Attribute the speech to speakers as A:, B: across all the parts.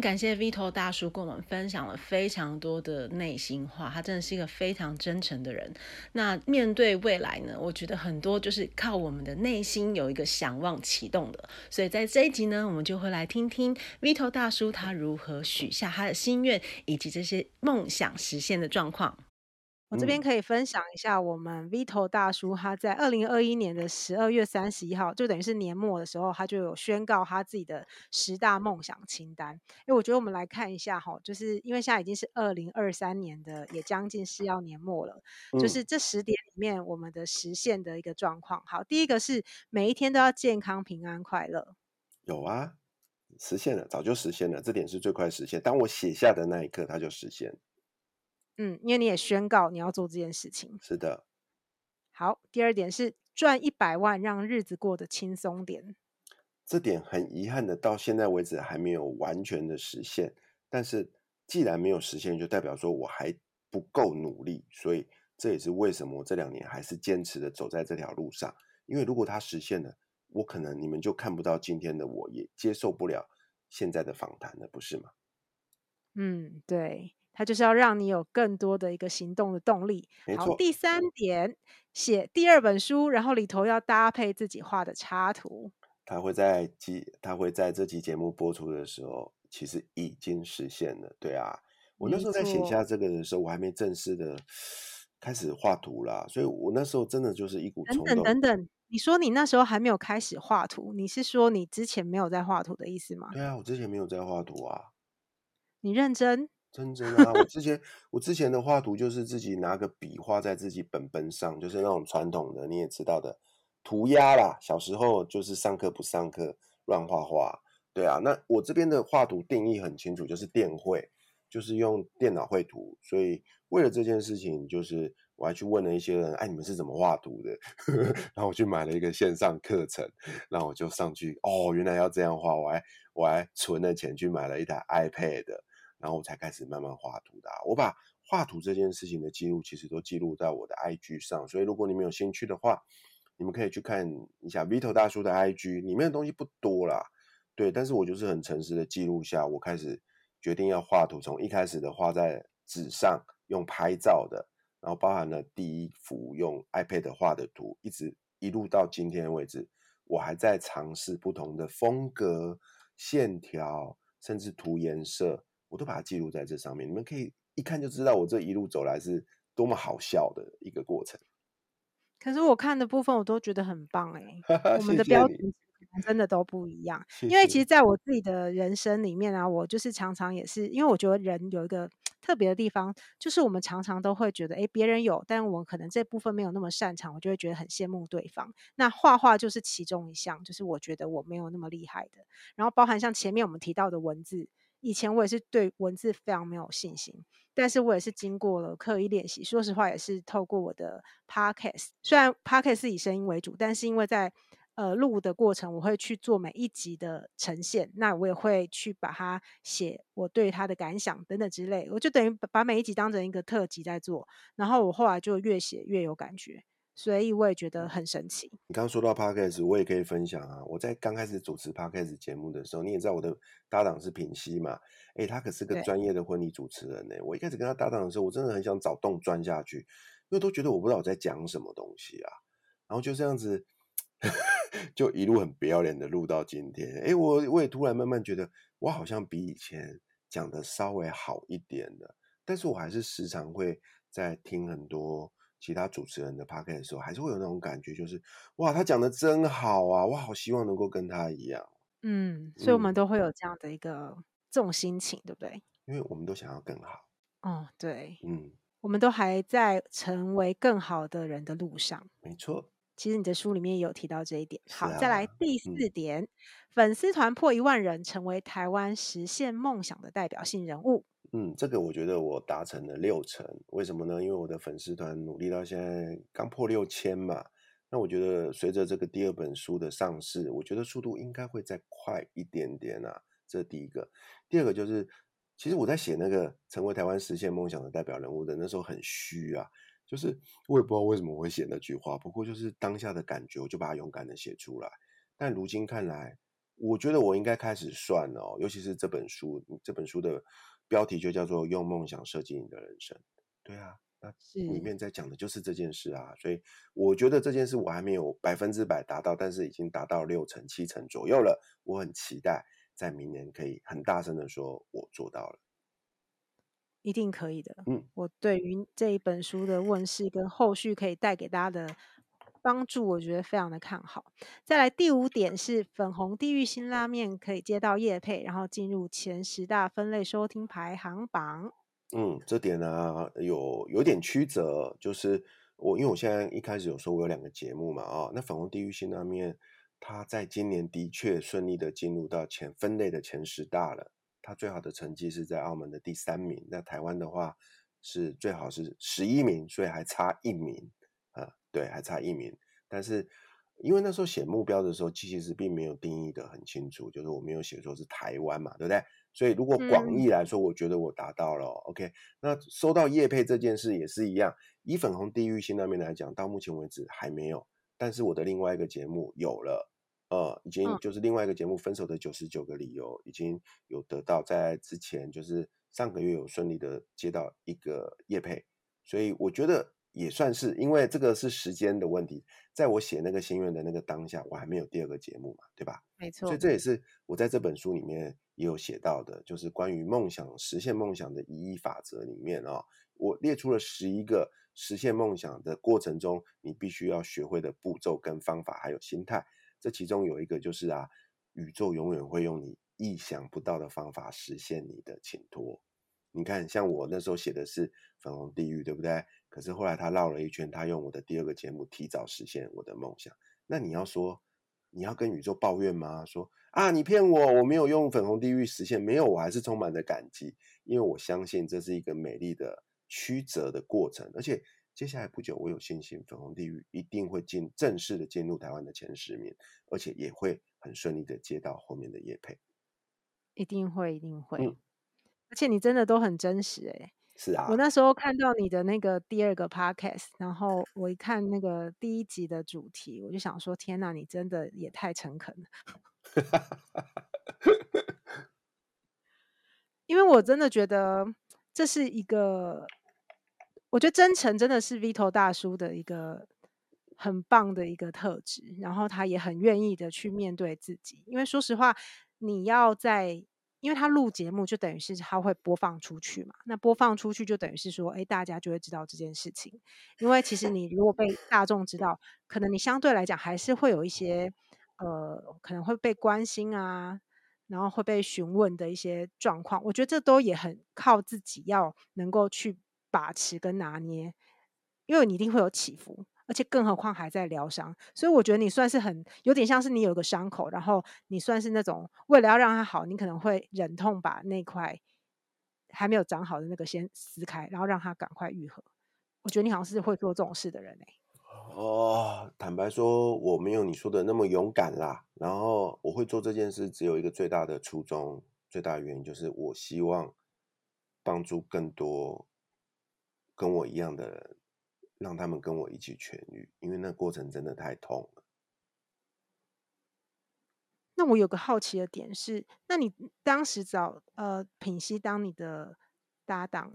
A: 感谢 Vito 大叔跟我们分享了非常多的内心话，他真的是一个非常真诚的人。那面对未来呢，我觉得很多就是靠我们的内心有一个想望启动的。所以在这一集呢，我们就会来听听 Vito 大叔他如何许下他的心愿，以及这些梦想实现的状况。
B: 我这边可以分享一下，我们 Vito 大叔他在二零二一年的十二月三十一号，就等于是年末的时候，他就有宣告他自己的十大梦想清单。因为我觉得我们来看一下哈，就是因为现在已经是二零二三年的，也将近是要年末了，就是这十点里面我们的实现的一个状况。好，第一个是每一天都要健康、平安、快乐。
C: 有啊，实现了，早就实现了，这点是最快实现。当我写下的那一刻，它就实现。
B: 嗯，因为你也宣告你要做这件事情。
C: 是的。
B: 好，第二点是赚一百万，让日子过得轻松点。
C: 这点很遗憾的，到现在为止还没有完全的实现。但是既然没有实现，就代表说我还不够努力。所以这也是为什么我这两年还是坚持的走在这条路上。因为如果它实现了，我可能你们就看不到今天的我，也接受不了现在的访谈了，不是吗？
B: 嗯，对。它就是要让你有更多的一个行动的动力。好，第三点，写第二本书，然后里头要搭配自己画的插图。
C: 他会在集，他会在这期节目播出的时候，其实已经实现了。对啊，我那时候在写下这个的时候，我还没正式的开始画图啦，所以我那时候真的就是一股冲动。
B: 等等等等，你说你那时候还没有开始画图，你是说你之前没有在画图的意思吗？
C: 对啊，我之前没有在画图啊。
B: 你认真？
C: 真真啊！我之前我之前的画图就是自己拿个笔画在自己本本上，就是那种传统的你也知道的涂鸦啦。小时候就是上课不上课乱画画，对啊。那我这边的画图定义很清楚，就是电绘，就是用电脑绘图。所以为了这件事情，就是我还去问了一些人，哎，你们是怎么画图的？然后我去买了一个线上课程，然后我就上去，哦，原来要这样画，我还我还存了钱去买了一台 iPad。然后我才开始慢慢画图的。我把画图这件事情的记录，其实都记录在我的 IG 上。所以如果你们有兴趣的话，你们可以去看一下 Vito 大叔的 IG，里面的东西不多啦，对。但是我就是很诚实的记录下，我开始决定要画图，从一开始的画在纸上用拍照的，然后包含了第一幅用 iPad 画的图，一直一路到今天为止，我还在尝试不同的风格、线条，甚至涂颜色。我都把它记录在这上面，你们可以一看就知道我这一路走来是多么好笑的一个过程。
B: 可是我看的部分我都觉得很棒哎，我们的标准真的都不一样。因为其实在我自己的人生里面啊，我就是常常也是，因为我觉得人有一个特别的地方，就是我们常常都会觉得，哎，别人有，但我可能这部分没有那么擅长，我就会觉得很羡慕对方。那画画就是其中一项，就是我觉得我没有那么厉害的。然后包含像前面我们提到的文字。以前我也是对文字非常没有信心，但是我也是经过了刻意练习。说实话，也是透过我的 podcast，虽然 podcast 是以声音为主，但是因为在呃录的过程，我会去做每一集的呈现，那我也会去把它写我对它的感想等等之类，我就等于把每一集当成一个特辑在做，然后我后来就越写越有感觉。所以我也觉得很神奇。
C: 你刚刚说到 Podcast，我也可以分享啊。我在刚开始主持 Podcast 节目的时候，你也知道我的搭档是品熙嘛？哎，他可是个专业的婚礼主持人呢。我一开始跟他搭档的时候，我真的很想找洞钻下去，因为都觉得我不知道我在讲什么东西啊。然后就这样子，就一路很不要脸的录到今天。哎，我我也突然慢慢觉得，我好像比以前讲的稍微好一点了，但是我还是时常会在听很多。其他主持人的 podcast 的时候，还是会有那种感觉，就是哇，他讲的真好啊，我，好希望能够跟他一样。
B: 嗯，所以我们都会有这样的一个、嗯、这种心情，对不对？
C: 因为我们都想要更好。
B: 哦，对，
C: 嗯，
B: 我们都还在成为更好的人的路上。
C: 没错，
B: 其实你的书里面也有提到这一点。好，啊、再来第四点，嗯、粉丝团破一万人，成为台湾实现梦想的代表性人物。
C: 嗯，这个我觉得我达成了六成，为什么呢？因为我的粉丝团努力到现在刚破六千嘛。那我觉得随着这个第二本书的上市，我觉得速度应该会再快一点点啊。这第一个，第二个就是，其实我在写那个成为台湾实现梦想的代表人物的那时候很虚啊，就是我也不知道为什么我会写那句话，不过就是当下的感觉，我就把它勇敢的写出来。但如今看来，我觉得我应该开始算了哦，尤其是这本书，这本书的标题就叫做“用梦想设计你的人生”。对啊，那里面在讲的就是这件事啊，所以我觉得这件事我还没有百分之百达到，但是已经达到六成、七成左右了。我很期待在明年可以很大声的说，我做到了。
B: 一定可以的。
C: 嗯，
B: 我对于这一本书的问世跟后续可以带给大家的帮助，我觉得非常的看好。再来第五点是粉红地狱辛拉面可以接到业配，然后进入前十大分类收听排行榜。
C: 嗯，这点呢、有有点曲折，就是我因为我现在一开始有说我有两个节目嘛啊、哦，那粉红地狱辛拉面它在今年的确顺利的进入到前分类的前十大了。它最好的成绩是在澳门的第三名，那台湾的话是最好是十一名，所以还差一名，对，还差一名。但是因为那时候写目标的时候，其实并没有定义的很清楚，就是我没有写说是台湾嘛，对不对？所以如果广义来说，我觉得我达到了。嗯、OK，那收到叶配这件事也是一样，以粉红地域性那边来讲，到目前为止还没有，但是我的另外一个节目有了。呃，已经就是另外一个节目《分手的九十九个理由》已经有得到，在之前就是上个月有顺利的接到一个业配，所以我觉得也算是，因为这个是时间的问题，在我写那个心愿的那个当下，我还没有第二个节目嘛，对吧？
B: 没错，
C: 所以这也是我在这本书里面也有写到的，就是关于梦想实现梦想的一亿法则里面啊、哦，我列出了十一个实现梦想的过程中你必须要学会的步骤跟方法，还有心态。这其中有一个就是啊，宇宙永远会用你意想不到的方法实现你的请托。你看，像我那时候写的是粉红地狱，对不对？可是后来他绕了一圈，他用我的第二个节目提早实现我的梦想。那你要说，你要跟宇宙抱怨吗？说啊，你骗我，我没有用粉红地狱实现，没有，我还是充满着感激，因为我相信这是一个美丽的曲折的过程，而且。接下来不久，我有信心粉红地狱一定会进正式的进入台湾的前十名，而且也会很顺利的接到后面的业配，
B: 一定会，一定会。嗯、而且你真的都很真实哎。
C: 是啊。
B: 我那时候看到你的那个第二个 podcast，然后我一看那个第一集的主题，我就想说：天哪，你真的也太诚恳了。因为我真的觉得这是一个。我觉得真诚真的是 Vito 大叔的一个很棒的一个特质，然后他也很愿意的去面对自己。因为说实话，你要在，因为他录节目就等于是他会播放出去嘛，那播放出去就等于是说，哎，大家就会知道这件事情。因为其实你如果被 大众知道，可能你相对来讲还是会有一些呃，可能会被关心啊，然后会被询问的一些状况。我觉得这都也很靠自己要能够去。把持跟拿捏，因为你一定会有起伏，而且更何况还在疗伤，所以我觉得你算是很有点像是你有个伤口，然后你算是那种为了要让它好，你可能会忍痛把那块还没有长好的那个先撕开，然后让它赶快愈合。我觉得你好像是会做这种事的人哎。
C: 哦，坦白说，我没有你说的那么勇敢啦。然后我会做这件事，只有一个最大的初衷，最大的原因就是我希望帮助更多。跟我一样的人，让他们跟我一起痊愈，因为那过程真的太痛了。
B: 那我有个好奇的点是，那你当时找呃品熙当你的搭档，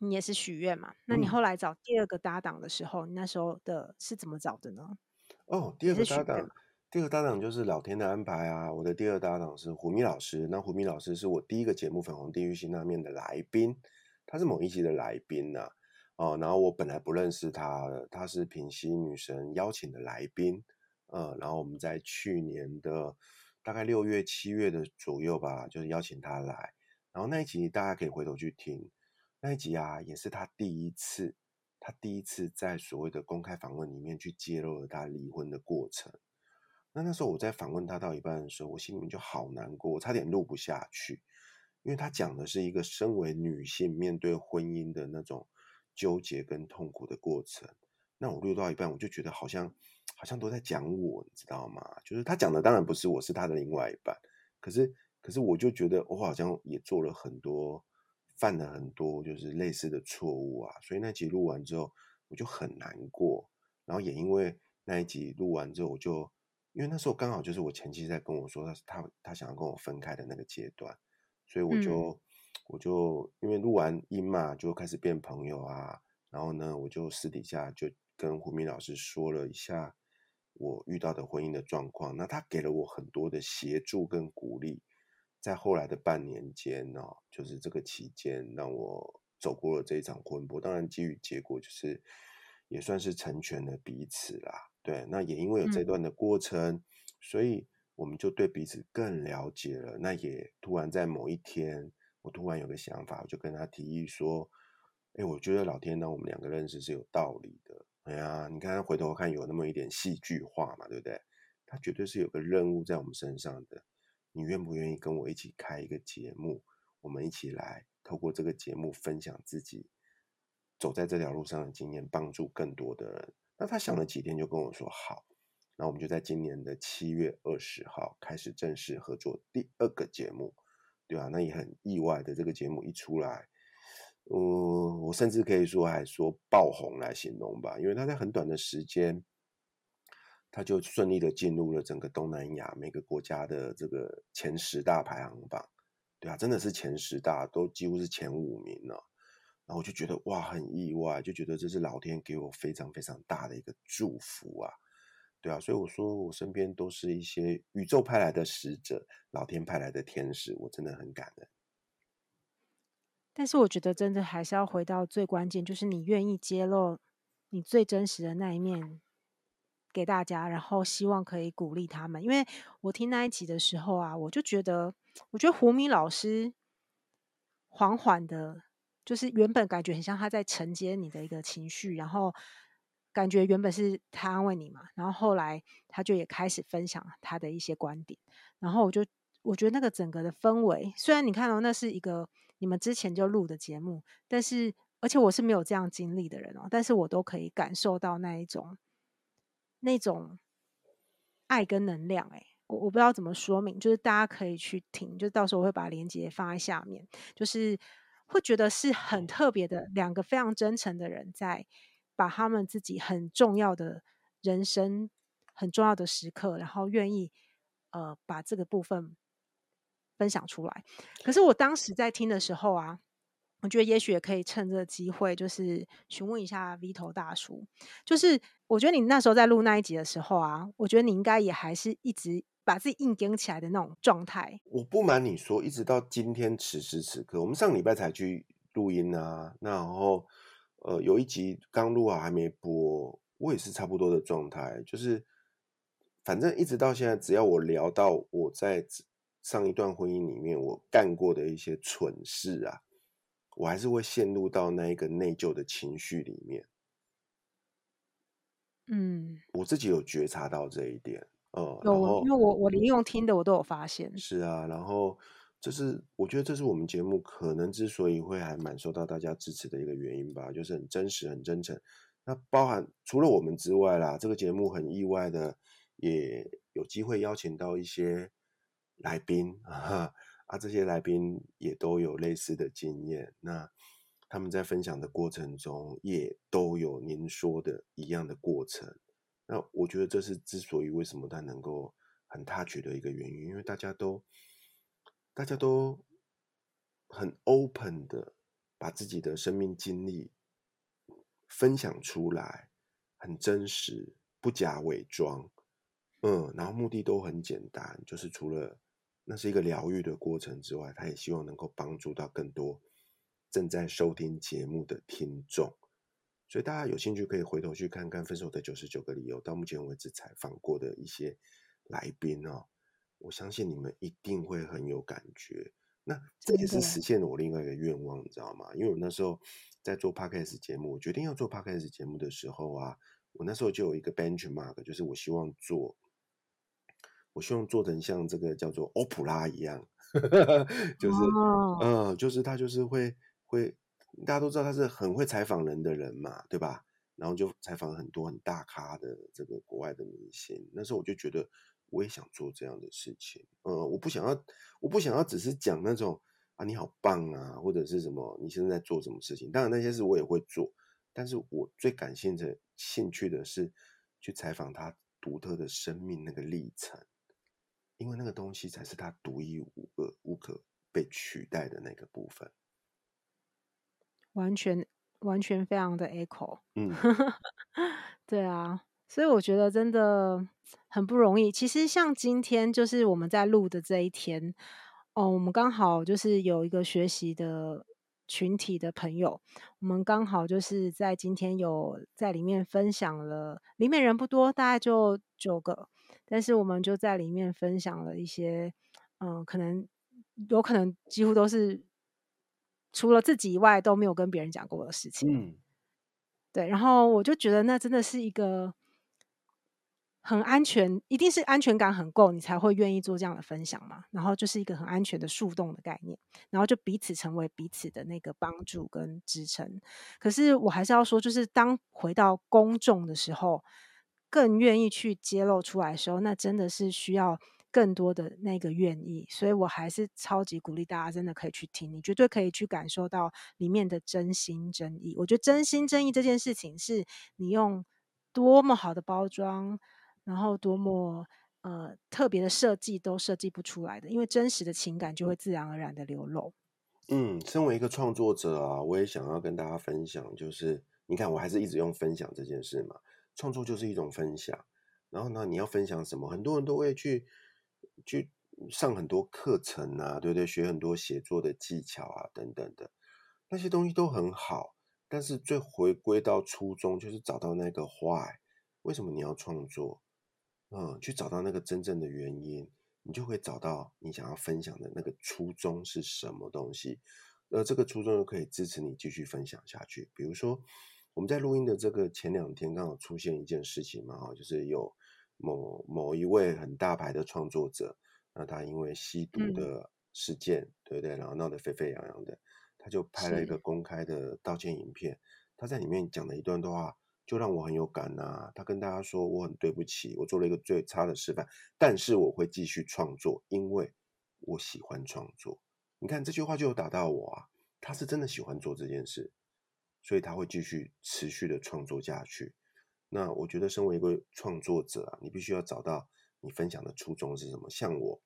B: 你也是许愿嘛？那你后来找第二个搭档的时候，嗯、你那时候的是怎么找的呢？
C: 哦，第二个搭档，第二个搭档就是老天的安排啊！我的第二搭档是胡咪老师，那胡咪老师是我第一个节目《粉红地狱辛拉面》的来宾，他是某一集的来宾呐、啊。哦，然后我本来不认识他，他是品熙女神邀请的来宾，呃，然后我们在去年的大概六月、七月的左右吧，就是邀请他来，然后那一集大家可以回头去听，那一集啊，也是他第一次，他第一次在所谓的公开访问里面去揭露了他离婚的过程。那那时候我在访问他到一半的时候，我心里面就好难过，我差点录不下去，因为他讲的是一个身为女性面对婚姻的那种。纠结跟痛苦的过程，那我录到一半，我就觉得好像好像都在讲我，你知道吗？就是他讲的当然不是我，是他的另外一半。可是可是我就觉得我好像也做了很多，犯了很多就是类似的错误啊。所以那集录完之后，我就很难过。然后也因为那一集录完之后，我就因为那时候刚好就是我前妻在跟我说他他他想要跟我分开的那个阶段，所以我就、嗯、我就因为录完音嘛，就开始变朋友啊。然后呢，我就私底下就跟胡明老师说了一下我遇到的婚姻的状况。那他给了我很多的协助跟鼓励，在后来的半年间呢、哦，就是这个期间让我走过了这一场婚姻。当然，基于结果就是也算是成全了彼此啦。对，那也因为有这段的过程，嗯、所以我们就对彼此更了解了。那也突然在某一天，我突然有个想法，我就跟他提议说。哎，我觉得老天呢我们两个认识是有道理的。哎呀，你看回头看有那么一点戏剧化嘛，对不对？他绝对是有个任务在我们身上的。你愿不愿意跟我一起开一个节目？我们一起来透过这个节目分享自己走在这条路上的经验，帮助更多的人。那他想了几天就跟我说好。那我们就在今年的七月二十号开始正式合作第二个节目，对吧？那也很意外的，这个节目一出来。嗯，我甚至可以说还说爆红来形容吧，因为他在很短的时间，他就顺利的进入了整个东南亚每个国家的这个前十大排行榜，对啊，真的是前十大，都几乎是前五名了。然后我就觉得哇，很意外，就觉得这是老天给我非常非常大的一个祝福啊，对啊，所以我说我身边都是一些宇宙派来的使者，老天派来的天使，我真的很感恩。
B: 但是我觉得，真的还是要回到最关键，就是你愿意揭露你最真实的那一面给大家，然后希望可以鼓励他们。因为我听那一集的时候啊，我就觉得，我觉得胡明老师缓缓的，就是原本感觉很像他在承接你的一个情绪，然后感觉原本是他安慰你嘛，然后后来他就也开始分享他的一些观点，然后我就我觉得那个整个的氛围，虽然你看到那是一个。你们之前就录的节目，但是而且我是没有这样经历的人哦，但是我都可以感受到那一种那种爱跟能量。哎，我我不知道怎么说明，就是大家可以去听，就到时候我会把链接放在下面，就是会觉得是很特别的两个非常真诚的人，在把他们自己很重要的人生很重要的时刻，然后愿意呃把这个部分。分享出来，可是我当时在听的时候啊，我觉得也许也可以趁这个机会，就是询问一下 Vito 大叔，就是我觉得你那时候在录那一集的时候啊，我觉得你应该也还是一直把自己硬顶起来的那种状态。
C: 我不瞒你说，一直到今天此时此刻，我们上礼拜才去录音啊，那然后呃有一集刚录好还没播，我也是差不多的状态，就是反正一直到现在，只要我聊到我在。上一段婚姻里面，我干过的一些蠢事啊，我还是会陷入到那一个内疚的情绪里面。
B: 嗯，
C: 我自己有觉察到这一点，呃，
B: 有，因为我我连用听的我都有发现。
C: 是啊，然后这是我觉得这是我们节目可能之所以会还蛮受到大家支持的一个原因吧，就是很真实、很真诚。那包含除了我们之外啦，这个节目很意外的也有机会邀请到一些。来宾 啊，啊，这些来宾也都有类似的经验。那他们在分享的过程中，也都有您说的一样的过程。那我觉得这是之所以为什么他能够很 touch 的一个原因，因为大家都大家都很 open 的把自己的生命经历分享出来，很真实，不假伪装。嗯，然后目的都很简单，就是除了那是一个疗愈的过程之外，他也希望能够帮助到更多正在收听节目的听众，所以大家有兴趣可以回头去看看《分手的九十九个理由》到目前为止采访过的一些来宾哦，我相信你们一定会很有感觉。那这也是实现了我另外一个愿望，你知道吗？因为我那时候在做 Podcast 节目，我决定要做 Podcast 节目的时候啊，我那时候就有一个 benchmark，就是我希望做。我希望做成像这个叫做欧普拉一样，就是，嗯、oh. 呃，就是他就是会会，大家都知道他是很会采访人的人嘛，对吧？然后就采访很多很大咖的这个国外的明星。那时候我就觉得我也想做这样的事情，呃，我不想要，我不想要只是讲那种啊你好棒啊，或者是什么你现在在做什么事情。当然那些事我也会做，但是我最感兴趣的兴趣的是去采访他。独特的生命那个历程，因为那个东西才是他独一无二、无可被取代的那个部分。
B: 完全完全非常的 echo，
C: 嗯，
B: 对啊，所以我觉得真的很不容易。其实像今天就是我们在录的这一天，哦，我们刚好就是有一个学习的群体的朋友，我们刚好就是在今天有在里面分享了，里面人不多，大概就九个，但是我们就在里面分享了一些，嗯，可能有可能几乎都是。除了自己以外都没有跟别人讲过的事情，
C: 嗯，
B: 对，然后我就觉得那真的是一个很安全，一定是安全感很够，你才会愿意做这样的分享嘛。然后就是一个很安全的树洞的概念，然后就彼此成为彼此的那个帮助跟支撑。可是我还是要说，就是当回到公众的时候，更愿意去揭露出来的时候，那真的是需要。更多的那个愿意，所以我还是超级鼓励大家，真的可以去听，你绝对可以去感受到里面的真心真意。我觉得真心真意这件事情，是你用多么好的包装，然后多么呃特别的设计都设计不出来的，因为真实的情感就会自然而然的流露。
C: 嗯，身为一个创作者啊，我也想要跟大家分享，就是你看，我还是一直用分享这件事嘛，创作就是一种分享。然后呢，你要分享什么？很多人都会去。去上很多课程啊，对不对？学很多写作的技巧啊，等等的那些东西都很好，但是最回归到初衷，就是找到那个 why，为什么你要创作？嗯，去找到那个真正的原因，你就会找到你想要分享的那个初衷是什么东西，而这个初衷又可以支持你继续分享下去。比如说，我们在录音的这个前两天，刚好出现一件事情嘛，哈，就是有。某某一位很大牌的创作者，那他因为吸毒的事件，嗯、对不对？然后闹得沸沸扬扬的，他就拍了一个公开的道歉影片。他在里面讲了一段的话，就让我很有感呐、啊。他跟大家说：“我很对不起，我做了一个最差的示范，但是我会继续创作，因为我喜欢创作。”你看这句话就有打到我啊！他是真的喜欢做这件事，所以他会继续持续的创作下去。那我觉得，身为一个创作者啊，你必须要找到你分享的初衷是什么。像我，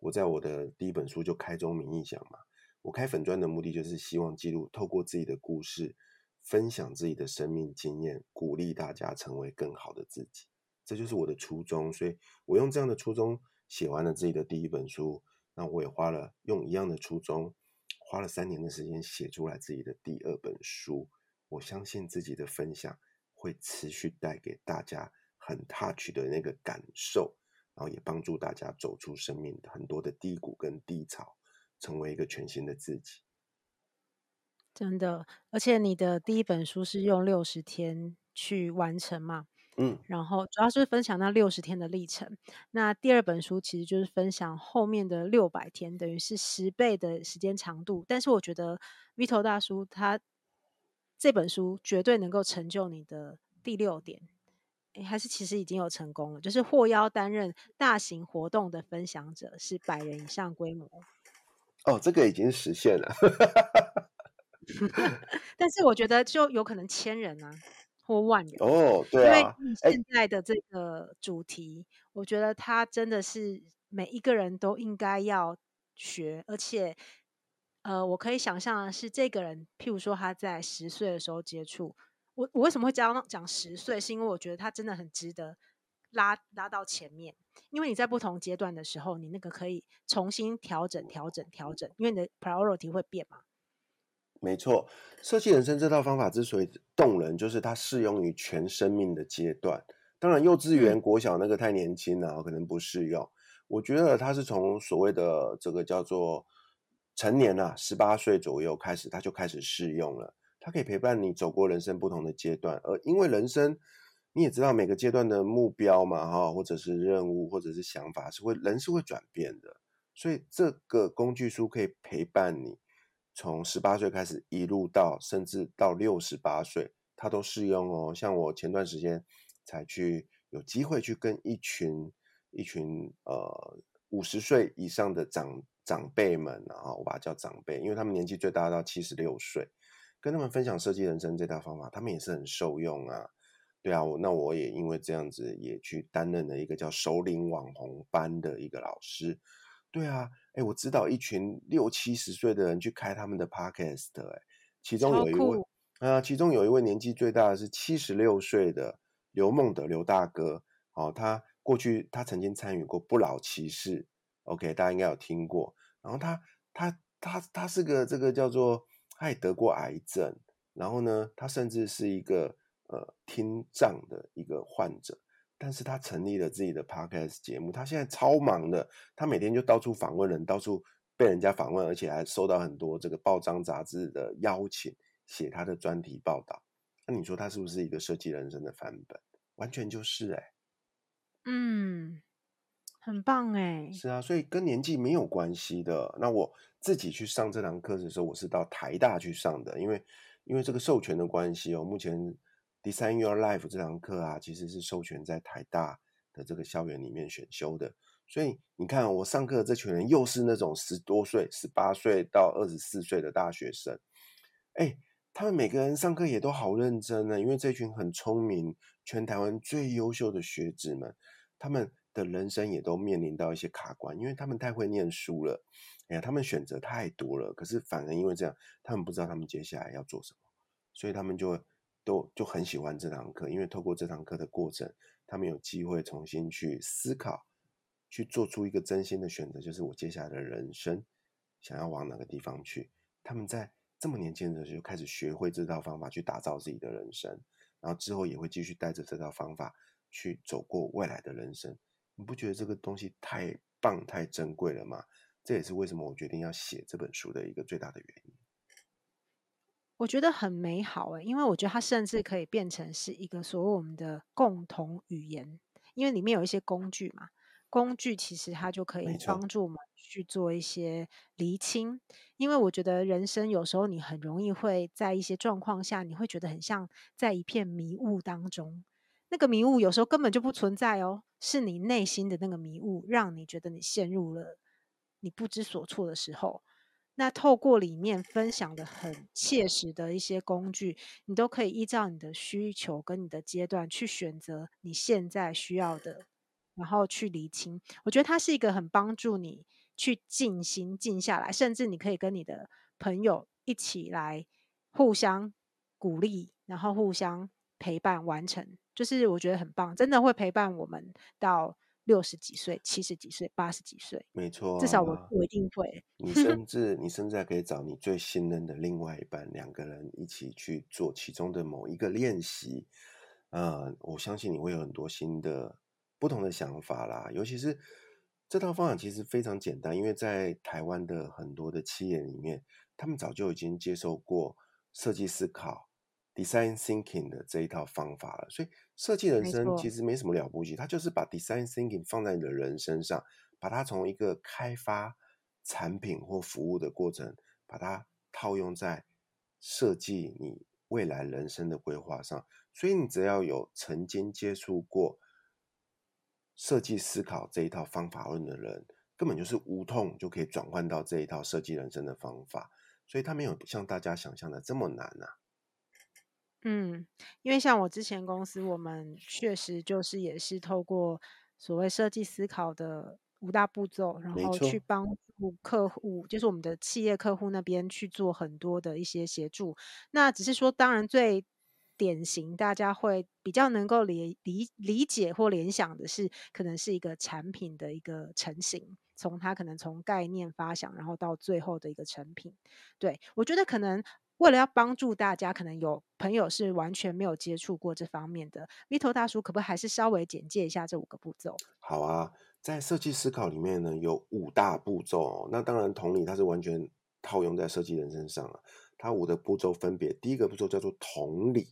C: 我在我的第一本书就开宗明义讲嘛，我开粉砖的目的就是希望记录，透过自己的故事，分享自己的生命经验，鼓励大家成为更好的自己。这就是我的初衷。所以我用这样的初衷写完了自己的第一本书，那我也花了用一样的初衷，花了三年的时间写出来自己的第二本书。我相信自己的分享。会持续带给大家很 touch 的那个感受，然后也帮助大家走出生命很多的低谷跟低潮，成为一个全新的自己。
B: 真的，而且你的第一本书是用六十天去完成嘛？
C: 嗯，
B: 然后主要是分享那六十天的历程。那第二本书其实就是分享后面的六百天，等于是十倍的时间长度。但是我觉得 Vito 大叔他。这本书绝对能够成就你的第六点，诶，还是其实已经有成功了，就是获邀担任大型活动的分享者，是百人以上规模。
C: 哦，这个已经实现了，
B: 但是我觉得就有可能千人啊，或万人
C: 哦，对啊，
B: 因为现在的这个主题，我觉得它真的是每一个人都应该要学，而且。呃，我可以想象的是，这个人，譬如说他在十岁的时候接触我，我为什么会讲讲十岁？是因为我觉得他真的很值得拉拉到前面，因为你在不同阶段的时候，你那个可以重新调整、调整、调整，因为你的 priority 会变嘛。
C: 没错，设计人生这套方法之所以动人，就是它适用于全生命的阶段。当然，幼稚园、国小那个太年轻了，可能不适用。我觉得它是从所谓的这个叫做。成年啊，十八岁左右开始，他就开始适用了。他可以陪伴你走过人生不同的阶段，而因为人生你也知道，每个阶段的目标嘛，哈，或者是任务，或者是想法，是会人是会转变的。所以这个工具书可以陪伴你从十八岁开始，一路到甚至到六十八岁，它都适用哦。像我前段时间才去有机会去跟一群一群呃五十岁以上的长。长辈们，然后我把他叫长辈，因为他们年纪最大到七十六岁，跟他们分享设计人生这套方法，他们也是很受用啊。对啊，我那我也因为这样子也去担任了一个叫首领网红班的一个老师。对啊，哎，我知道一群六七十岁的人去开他们的 podcast，哎，其中有一位啊，其中有一位年纪最大的是七十六岁的刘梦德刘大哥，哦，他过去他曾经参与过不老骑士，OK，大家应该有听过。然后他他他他是个这个叫做他也得过癌症，然后呢，他甚至是一个。呃，听障的一个患者，但是他成立了自己的 podcast 节目，他现在超忙的，他每天就到处访问人，到处被人家访问，而且还收到很多这个报章杂志的邀请，写他的专题报道。那你说他是不是一个设计人生的范本？完全就是哎、欸，
B: 嗯，很棒哎，
C: 是啊，所以跟年纪没有关系的。那我自己去上这堂课的时候，我是到台大去上的，因为因为这个授权的关系哦，目前。Design Your Life 这堂课啊，其实是授权在台大的这个校园里面选修的，所以你看我上课的这群人又是那种十多岁、十八岁到二十四岁的大学生，哎，他们每个人上课也都好认真呢，因为这群很聪明、全台湾最优秀的学子们，他们的人生也都面临到一些卡关，因为他们太会念书了，哎呀，他们选择太多了，可是反而因为这样，他们不知道他们接下来要做什么，所以他们就。都就很喜欢这堂课，因为透过这堂课的过程，他们有机会重新去思考，去做出一个真心的选择，就是我接下来的人生想要往哪个地方去。他们在这么年轻的时候就开始学会这套方法去打造自己的人生，然后之后也会继续带着这套方法去走过未来的人生。你不觉得这个东西太棒、太珍贵了吗？这也是为什么我决定要写这本书的一个最大的原因。
B: 我觉得很美好诶，因为我觉得它甚至可以变成是一个所谓我们的共同语言，因为里面有一些工具嘛，工具其实它就可以帮助我们去做一些厘清。因为我觉得人生有时候你很容易会在一些状况下，你会觉得很像在一片迷雾当中，那个迷雾有时候根本就不存在哦，是你内心的那个迷雾，让你觉得你陷入了你不知所措的时候。那透过里面分享的很切实的一些工具，你都可以依照你的需求跟你的阶段去选择你现在需要的，然后去厘清。我觉得它是一个很帮助你去静心静下来，甚至你可以跟你的朋友一起来互相鼓励，然后互相陪伴完成。就是我觉得很棒，真的会陪伴我们到。六十几岁、七十几岁、八十几岁，
C: 没错，
B: 至少我我一定会。
C: 你甚 至你甚至还可以找你最信任的另外一半，两个人一起去做其中的某一个练习。呃，我相信你会有很多新的、不同的想法啦。尤其是这套方法其实非常简单，因为在台湾的很多的企业里面，他们早就已经接受过设计思考。Design thinking 的这一套方法了，所以设计人生其实没什么了不起，它就是把 design thinking 放在你的人身上，把它从一个开发产品或服务的过程，把它套用在设计你未来人生的规划上。所以你只要有曾经接触过设计思考这一套方法论的人，根本就是无痛就可以转换到这一套设计人生的方法，所以它没有像大家想象的这么难啊。
B: 嗯，因为像我之前公司，我们确实就是也是透过所谓设计思考的五大步骤，然后去帮助客户，就是我们的企业客户那边去做很多的一些协助。那只是说，当然最典型，大家会比较能够理理理解或联想的是，可能是一个产品的一个成型，从它可能从概念发想，然后到最后的一个成品。对，我觉得可能。为了要帮助大家，可能有朋友是完全没有接触过这方面的，Vito 大叔可不可以还是稍微简介一下这五个步骤？
C: 好啊，在设计思考里面呢，有五大步骤。那当然，同理，它是完全套用在设计人身上了。它五的步骤分别，第一个步骤叫做同理，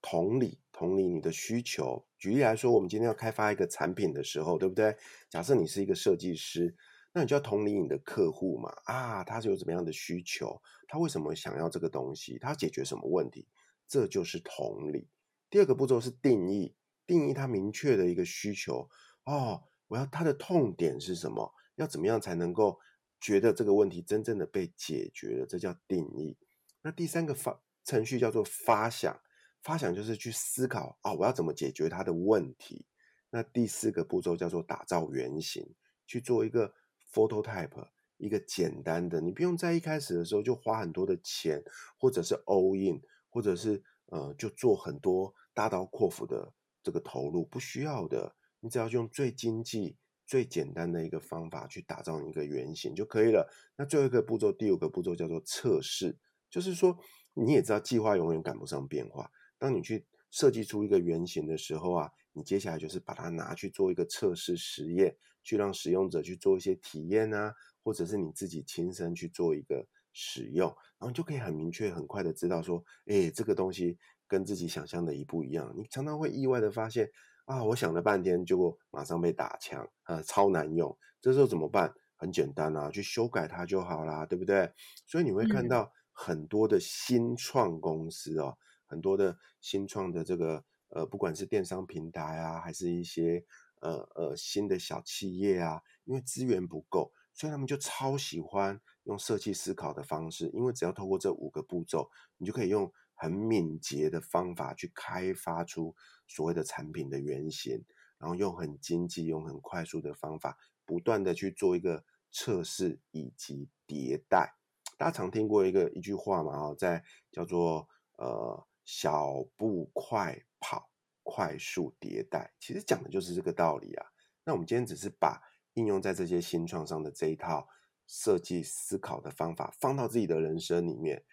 C: 同理，同理你的需求。举例来说，我们今天要开发一个产品的时候，对不对？假设你是一个设计师。那你就要同理你的客户嘛，啊，他是有怎么样的需求？他为什么想要这个东西？他解决什么问题？这就是同理。第二个步骤是定义，定义他明确的一个需求。哦，我要他的痛点是什么？要怎么样才能够觉得这个问题真正的被解决了？这叫定义。那第三个发程序叫做发想，发想就是去思考啊，我要怎么解决它的问题。那第四个步骤叫做打造原型，去做一个 phototype，一个简单的，你不用在一开始的时候就花很多的钱，或者是 all in，或者是呃就做很多大刀阔斧的这个投入，不需要的，你只要用最经济、最简单的一个方法去打造一个原型就可以了。那最后一个步骤，第五个步骤叫做测试，就是说你也知道计划永远赶不上变化，当你去设计出一个原型的时候啊。你接下来就是把它拿去做一个测试实验，去让使用者去做一些体验啊，或者是你自己亲身去做一个使用，然后你就可以很明确、很快的知道说，哎，这个东西跟自己想象的一不一样。你常常会意外的发现，啊，我想了半天，结果马上被打枪，啊，超难用。这时候怎么办？很简单啊，去修改它就好啦，对不对？所以你会看到很多的新创公司哦，很多的新创的这个。呃，不管是电商平台啊，还是一些呃呃新的小企业啊，因为资源不够，所以他们就超喜欢用设计思考的方式，因为只要透过这五个步骤，你就可以用很敏捷的方法去开发出所谓的产品的原型，然后用很经济、用很快速的方法，不断的去做一个测试以及迭代。大家常听过一个一句话嘛，哦，在叫做呃小步快。跑，快速迭代，其实讲的就是这个道理啊。那我们今天只是把应用在这些新创上的这一套设计思考的方法放到自己的人生里面，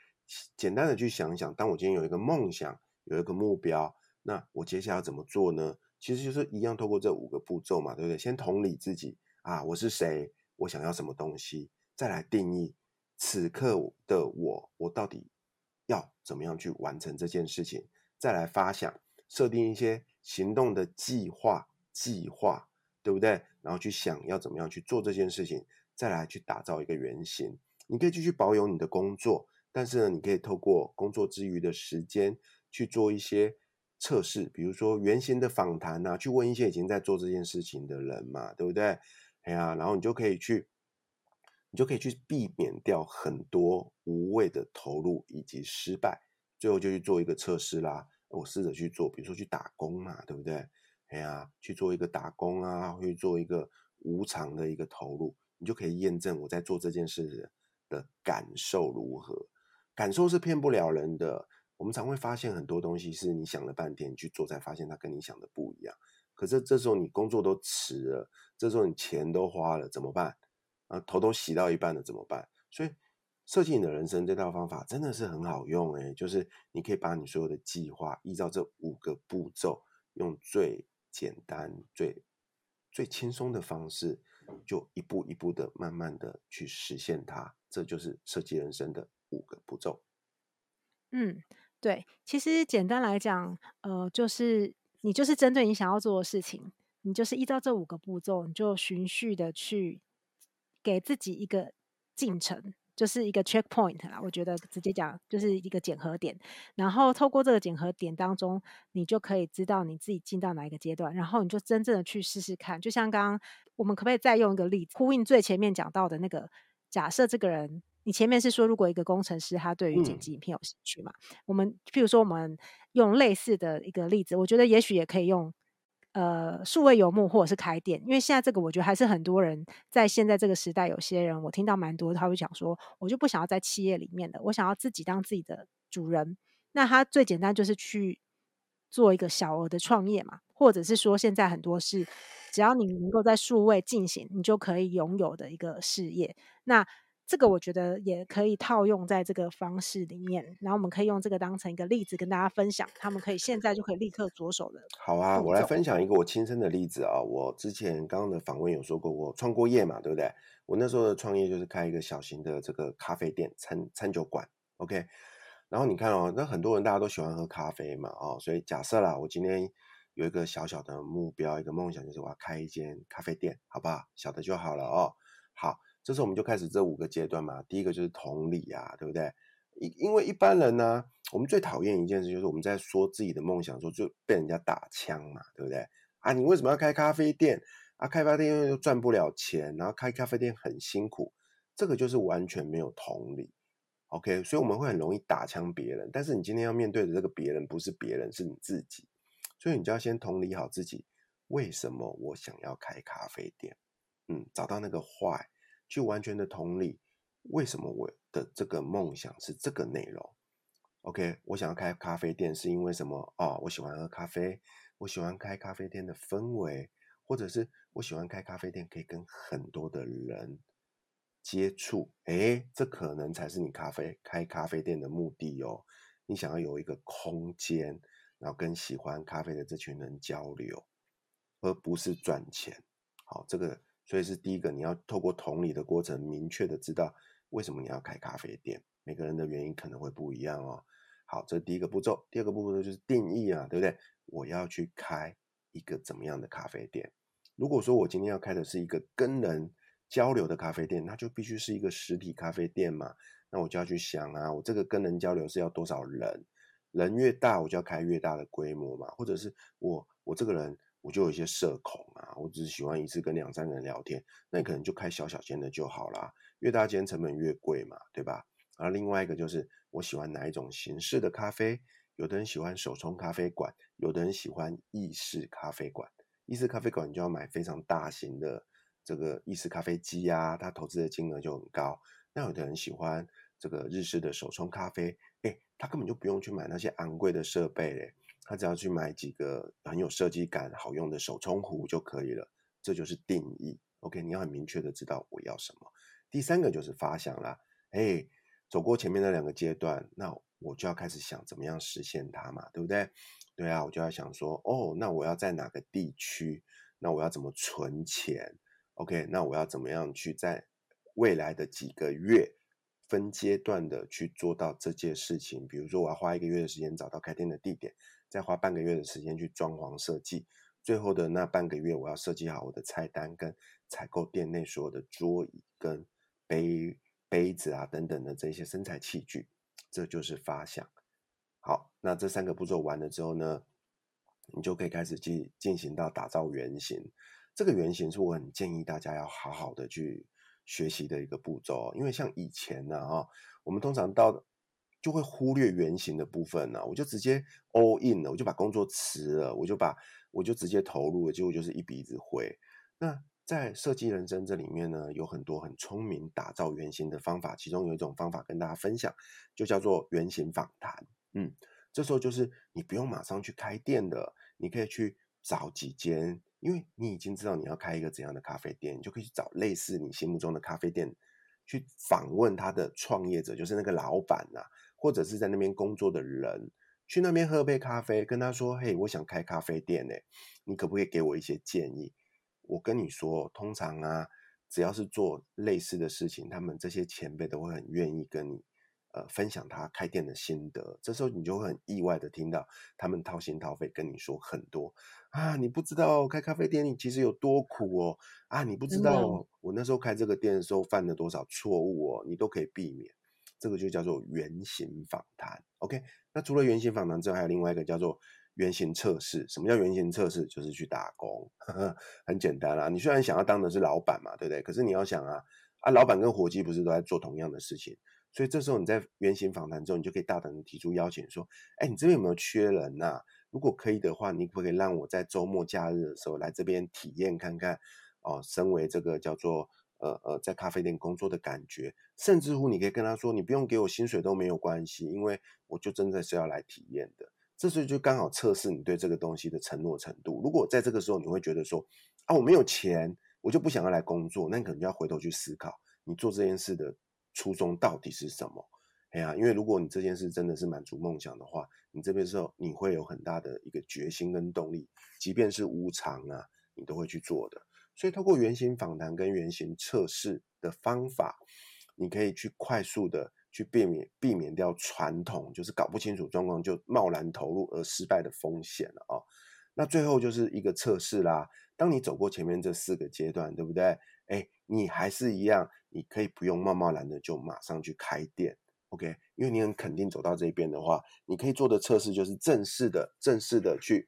C: 简单的去想一想，当我今天有一个梦想，有一个目标，那我接下来要怎么做呢？其实就是一样，透过这五个步骤嘛，对不对？先同理自己啊，我是谁？我想要什么东西？再来定义此刻的我，我到底要怎么样去完成这件事情？再来发想。设定一些行动的计划，计划对不对？然后去想要怎么样去做这件事情，再来去打造一个原型。你可以继续保有你的工作，但是呢，你可以透过工作之余的时间去做一些测试，比如说原型的访谈啊，去问一些已经在做这件事情的人嘛，对不对？哎呀，然后你就可以去，你就可以去避免掉很多无谓的投入以及失败，最后就去做一个测试啦。我试着去做，比如说去打工嘛，对不对？哎呀，去做一个打工啊，去做一个无偿的一个投入，你就可以验证我在做这件事的感受如何。感受是骗不了人的。我们常会发现很多东西是你想了半天去做，才发现它跟你想的不一样。可是这时候你工作都辞了，这时候你钱都花了，怎么办？啊，头都洗到一半了，怎么办？所以。设计你的人生这套方法真的是很好用诶，就是你可以把你所有的计划依照这五个步骤，用最简单、最最轻松的方式，就一步一步的、慢慢的去实现它。这就是设计人生的五个步骤。
B: 嗯，对，其实简单来讲，呃，就是你就是针对你想要做的事情，你就是依照这五个步骤，你就循序的去给自己一个进程。就是一个 checkpoint 啦，我觉得直接讲就是一个检核点，然后透过这个检核点当中，你就可以知道你自己进到哪一个阶段，然后你就真正的去试试看。就像刚刚我们可不可以再用一个例子，呼应最前面讲到的那个假设，这个人你前面是说，如果一个工程师他对于剪辑影片有兴趣嘛，嗯、我们譬如说我们用类似的一个例子，我觉得也许也可以用。呃，数位游牧或者是开店，因为现在这个我觉得还是很多人在现在这个时代，有些人我听到蛮多，他会讲说，我就不想要在企业里面的，我想要自己当自己的主人。那他最简单就是去做一个小额的创业嘛，或者是说现在很多是只要你能够在数位进行，你就可以拥有的一个事业。那这个我觉得也可以套用在这个方式里面，然后我们可以用这个当成一个例子跟大家分享，他们可以现在就可以立刻着手的。
C: 好啊，我来分享一个我亲身的例子啊。我之前刚刚的访问有说过，我创过业嘛，对不对？我那时候的创业就是开一个小型的这个咖啡店、餐餐酒馆。OK，然后你看哦，那很多人大家都喜欢喝咖啡嘛，哦，所以假设啦，我今天有一个小小的目标，一个梦想，就是我要开一间咖啡店，好不好？小的就好了哦。好。这时候我们就开始这五个阶段嘛。第一个就是同理啊，对不对？因因为一般人呢、我们最讨厌一件事就是我们在说自己的梦想的时候就被人家打枪嘛，对不对？啊，你为什么要开咖啡店？啊，开咖啡店又赚不了钱，然后开咖啡店很辛苦，这个就是完全没有同理。OK，所以我们会很容易打枪别人。但是你今天要面对的这个别人不是别人，是你自己。所以你就要先同理好自己，为什么我想要开咖啡店？嗯，找到那个坏去完全的同理，为什么我的这个梦想是这个内容？OK，我想要开咖啡店是因为什么？哦，我喜欢喝咖啡，我喜欢开咖啡店的氛围，或者是我喜欢开咖啡店可以跟很多的人。接触，诶，这可能才是你咖啡开咖啡店的目的哦。你想要有一个空间，然后跟喜欢咖啡的这群人交流，而不是赚钱。好，这个所以是第一个，你要透过同理的过程，明确的知道为什么你要开咖啡店。每个人的原因可能会不一样哦。好，这是第一个步骤。第二个步骤就是定义啊，对不对？我要去开一个怎么样的咖啡店？如果说我今天要开的是一个跟人。交流的咖啡店，那就必须是一个实体咖啡店嘛。那我就要去想啊，我这个跟人交流是要多少人？人越大，我就要开越大的规模嘛。或者是我我这个人我就有一些社恐啊，我只是喜欢一次跟两三个人聊天，那你可能就开小小间的就好啦。越大间成本越贵嘛，对吧？然后另外一个就是我喜欢哪一种形式的咖啡？有的人喜欢手冲咖啡馆，有的人喜欢意式咖啡馆。意式咖啡馆你就要买非常大型的。这个意式咖啡机啊，它投资的金额就很高。那有的人喜欢这个日式的手冲咖啡，诶，他根本就不用去买那些昂贵的设备嘞，他只要去买几个很有设计感、好用的手冲壶就可以了。这就是定义。OK，你要很明确的知道我要什么。第三个就是发想啦，诶，走过前面那两个阶段，那我就要开始想怎么样实现它嘛，对不对？对啊，我就要想说，哦，那我要在哪个地区？那我要怎么存钱？OK，那我要怎么样去在未来的几个月分阶段的去做到这件事情？比如说，我要花一个月的时间找到开店的地点，再花半个月的时间去装潢设计，最后的那半个月我要设计好我的菜单跟采购店内所有的桌椅跟杯杯子啊等等的这些生产器具，这就是发想。好，那这三个步骤完了之后呢，你就可以开始进进行到打造原型。这个原型是我很建议大家要好好的去学习的一个步骤，因为像以前呢，哈，我们通常到就会忽略原型的部分呢，我就直接 all in 了，我就把工作辞了，我就把我就直接投入了，结果就是一鼻子灰。那在设计人生这里面呢，有很多很聪明打造原型的方法，其中有一种方法跟大家分享，就叫做原型访谈。嗯，这时候就是你不用马上去开店的，你可以去找几间。因为你已经知道你要开一个怎样的咖啡店，你就可以去找类似你心目中的咖啡店，去访问他的创业者，就是那个老板呐、或者是在那边工作的人，去那边喝杯咖啡，跟他说：“嘿，我想开咖啡店呢，你可不可以给我一些建议？”我跟你说，通常啊，只要是做类似的事情，他们这些前辈都会很愿意跟你。呃，分享他开店的心得，这时候你就会很意外的听到他们掏心掏肺跟你说很多啊，你不知道开咖啡店你其实有多苦哦，啊，你不知道我那时候开这个店的时候犯了多少错误哦，你都可以避免，这个就叫做原型访谈。OK，那除了原型访谈之外，还有另外一个叫做原型测试。什么叫原型测试？就是去打工，很简单啦。你虽然想要当的是老板嘛，对不对？可是你要想啊，啊，老板跟伙计不是都在做同样的事情？所以这时候你在原型访谈之后，你就可以大胆的提出邀请，说：“哎，你这边有没有缺人呐？如果可以的话，你可不可以让我在周末假日的时候来这边体验看看？哦，身为这个叫做呃呃在咖啡店工作的感觉，甚至乎你可以跟他说，你不用给我薪水都没有关系，因为我就真的是要来体验的。这时候就刚好测试你对这个东西的承诺程度。如果在这个时候你会觉得说啊，我没有钱，我就不想要来工作，那你可能就要回头去思考你做这件事的。”初衷到底是什么？哎呀，因为如果你这件事真的是满足梦想的话，你这边时候你会有很大的一个决心跟动力，即便是无偿啊，你都会去做的。所以，透过原型访谈跟原型测试的方法，你可以去快速的去避免避免掉传统就是搞不清楚状况就贸然投入而失败的风险了啊。那最后就是一个测试啦。当你走过前面这四个阶段，对不对？哎，你还是一样。你可以不用贸贸然的就马上去开店，OK？因为你很肯定走到这边的话，你可以做的测试就是正式的、正式的去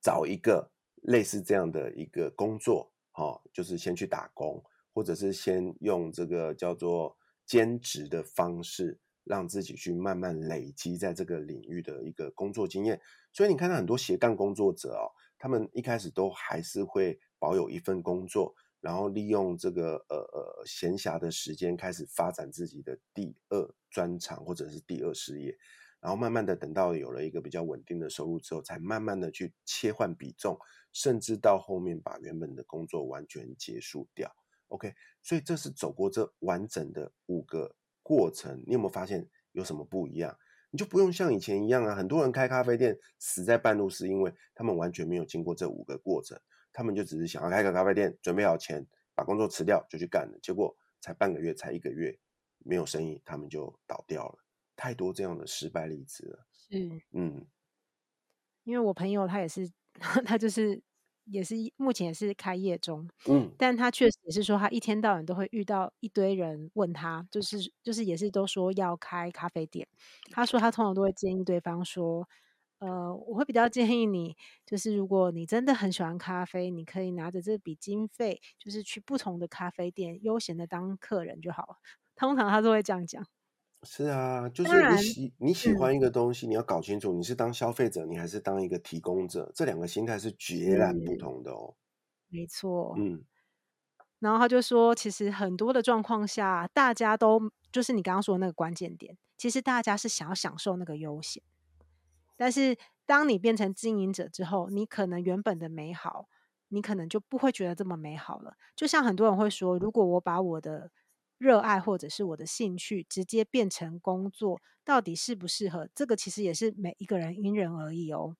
C: 找一个类似这样的一个工作，哦，就是先去打工，或者是先用这个叫做兼职的方式，让自己去慢慢累积在这个领域的一个工作经验。所以你看到很多斜杠工作者哦，他们一开始都还是会保有一份工作，然后利用这个呃呃闲暇的时间开始发展自己的第二专长或者是第二事业。然后慢慢的等到有了一个比较稳定的收入之后，才慢慢的去切换比重，甚至到后面把原本的工作完全结束掉。OK，所以这是走过这完整的五个过程。你有没有发现有什么不一样？你就不用像以前一样啊，很多人开咖啡店死在半路，是因为他们完全没有经过这五个过程，他们就只是想要开个咖啡店，准备好钱，把工作辞掉就去干了，结果才半个月，才一个月，没有生意，他们就倒掉了。太多这样的失败例子了。
B: 是，
C: 嗯，
B: 因为我朋友他也是，他就是也是目前也是开业中，
C: 嗯，
B: 但他确实也是说，他一天到晚都会遇到一堆人问他，就是就是也是都说要开咖啡店。他说他通常都会建议对方说，呃，我会比较建议你，就是如果你真的很喜欢咖啡，你可以拿着这笔经费，就是去不同的咖啡店悠闲的当客人就好了。通常他都会这样讲。
C: 是啊，就是你喜你喜欢一个东西，嗯，你要搞清楚你是当消费者，你还是当一个提供者，这两个心态是截然不同的哦。
B: 没错，
C: 嗯。
B: 然后他就说，其实很多的状况下，大家都就是你刚刚说的那个关键点，其实大家是想要享受那个悠闲，但是当你变成经营者之后，你可能原本的美好，你可能就不会觉得这么美好了。就像很多人会说，如果我把我的热爱或者是我的兴趣直接变成工作，到底适不适合？这个其实也是每一个人因人而异哦。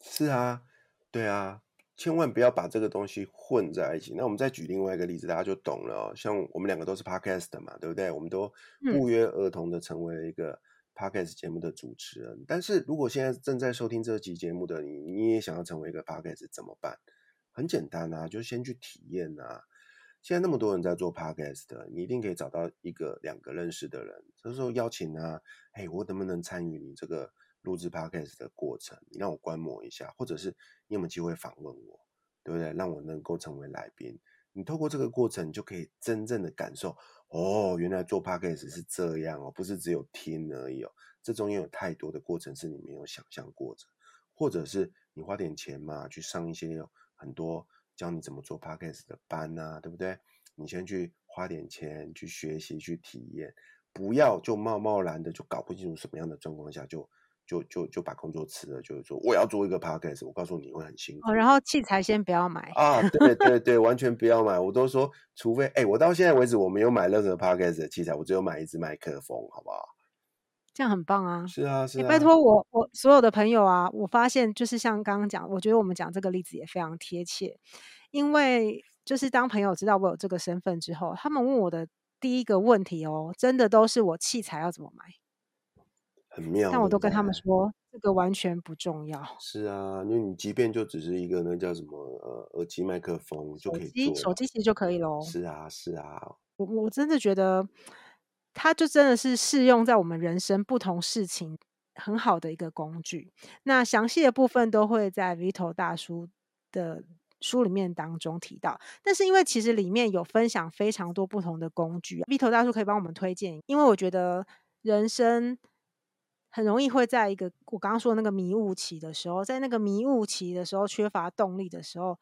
C: 是啊，对啊，千万不要把这个东西混在一起。那我们再举另外一个例子，大家就懂了哦。像我们两个都是 Podcast 嘛，对不对？我们都不约而同的成为了一个 Podcast 节目的主持人。嗯。但是如果现在正在收听这期节目的你，你也想要成为一个 Podcast 怎么办？很简单啊，就先去体验啊。现在那么多人在做 podcast，你一定可以找到一个两个认识的人，这时候邀请啊，嘿，我能不能参与你这个录制 podcast 的过程？你让我观摩一下，或者是你有没有机会访问我，对不对？让我能够成为来宾。你透过这个过程，就可以真正的感受，哦，原来做 podcast 是这样哦，不是只有听而已哦，这中间有太多的过程是你没有想象过的，或者是你花点钱嘛，去上一些有很多。教你怎么做 podcast 的班啊，对不对？你先去花点钱去学习去体验，不要就贸贸然的就搞不清楚什么样的状况下就就就就把工作辞了，就是说我要做一个 podcast，我告诉你会很辛苦。
B: 哦，然后器材先不要买
C: 啊，对对对，完全不要买。我都说，除非哎，我到现在为止我没有买任何 podcast 的器材，我只有买一支麦克风，好不好？
B: 这样很棒啊！
C: 是啊，是啊。
B: 拜托我，我所有的朋友啊，我发现就是像刚刚讲，我觉得我们讲这个例子也非常贴切，因为就是当朋友知道我有这个身份之后，他们问我的第一个问题哦，真的都是我器材要怎么买，
C: 很妙。
B: 但我都跟他们说，这个完全不重要。
C: 是啊，因为你即便就只是一个那叫什么呃耳机麦克风就可以做，
B: 手机其实就可以咯。
C: 是啊，是啊。
B: 我我真的觉得。它就真的是适用在我们人生不同事情很好的一个工具。那详细的部分都会在 Vito 大叔的书里面当中提到。但是因为其实里面有分享非常多不同的工具，Vito 大叔可以帮我们推荐。因为我觉得人生很容易会在一个我刚刚说的那个迷雾期的时候，在那个迷雾期的时候缺乏动力的时候，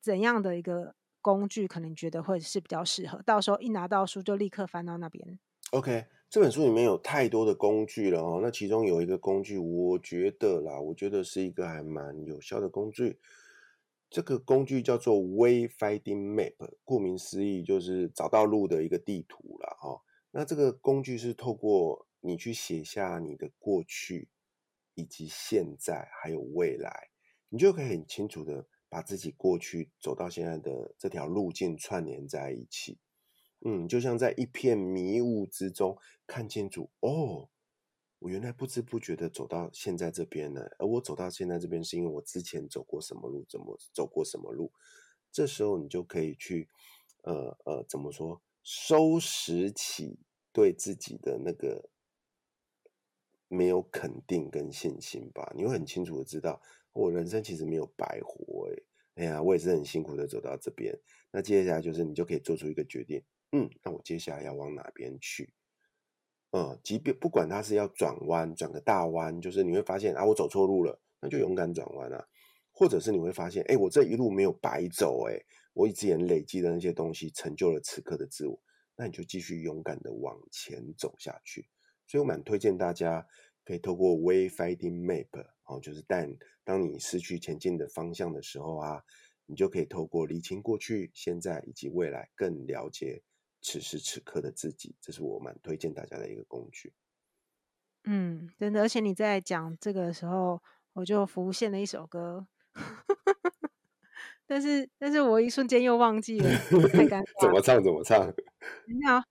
B: 怎样的一个工具可能觉得会是比较适合？到时候一拿到书就立刻翻到那边。
C: OK，这本书里面有太多的工具了哦。那其中有一个工具，我觉得啦，我觉得是一个还蛮有效的工具。这个工具叫做 Wayfinding Map，顾名思义就是找到路的一个地图啦。哈。那这个工具是透过你去写下你的过去，以及现在还有未来，你就可以很清楚的把自己过去走到现在的这条路径串联在一起。嗯，就像在一片迷雾之中看清楚哦，我原来不知不觉的走到现在这边了，而我走到现在这边是因为我之前走过什么路，怎么走过什么路，这时候你就可以去，呃呃，怎么说，收拾起对自己的那个没有肯定跟信心吧，你会很清楚的知道，我人生其实没有白活，哎，哎呀，我也是很辛苦的走到这边，那接下来就是你就可以做出一个决定。嗯，那我接下来要往哪边去？嗯，即便不管它是要转弯，转个大弯，就是你会发现啊，我走错路了，那就勇敢转弯啊。或者是你会发现，哎，我这一路没有白走，哎，我一直也累积的那些东西，成就了此刻的自我，那你就继续勇敢的往前走下去。所以我蛮推荐大家可以透过 Wayfinding Map，哦，就是但当你失去前进的方向的时候啊，你就可以透过理清过去、现在以及未来，更了解。此时此刻的自己，这是我蛮推荐大家的一个工具。
B: 嗯，真的，而且你在讲这个的时候，我就浮现了一首歌，但是，但是我一瞬间又忘记了，太尴 尬。
C: 怎么唱？怎么唱？
B: 你好，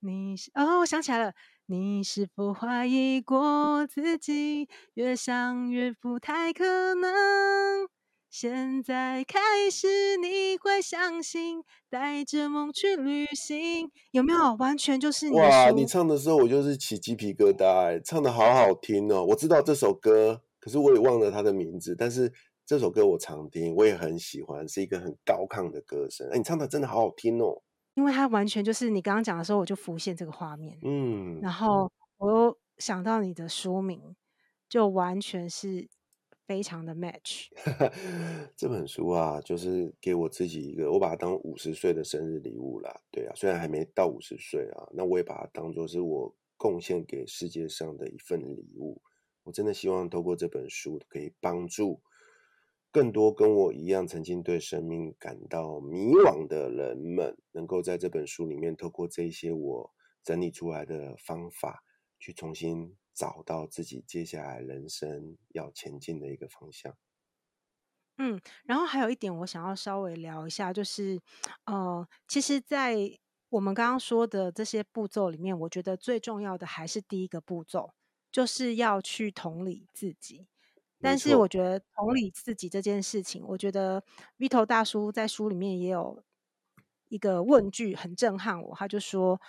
B: 你是哦，我想起来了，你是否怀疑过自己？越想越不太可能。现在开始，你会相信，带着梦去旅行，有没有？完全就是你
C: 哇！你唱的时候，我就是起鸡皮疙瘩，哎，唱的好好听哦。我知道这首歌，可是我也忘了它的名字。但是这首歌我常听，我也很喜欢，是一个很高亢的歌声。哎，你唱的真的好好听哦。
B: 因为它完全就是你刚刚讲的时候，我就浮现这个画面，
C: 嗯，
B: 然后我又想到你的书名，就完全是。非常的 match。
C: 这本书啊，就是给我自己一个，我把它当五十岁的生日礼物啦。对啊，虽然还没到五十岁啊，那我也把它当做是我贡献给世界上的一份礼物。我真的希望透过这本书，可以帮助更多跟我一样曾经对生命感到迷惘的人们，能够在这本书里面，透过这些我整理出来的方法，去重新。找到自己接下来人生要前进的一个方向。
B: 嗯，然后还有一点我想要稍微聊一下，就是呃，其实，在我们刚刚说的这些步骤里面，我觉得最重要的还是第一个步骤，就是要去同理自己。但是我觉得同理自己这件事情，我觉得 Vito 大叔在书里面也有一个问句很震撼我，他就说。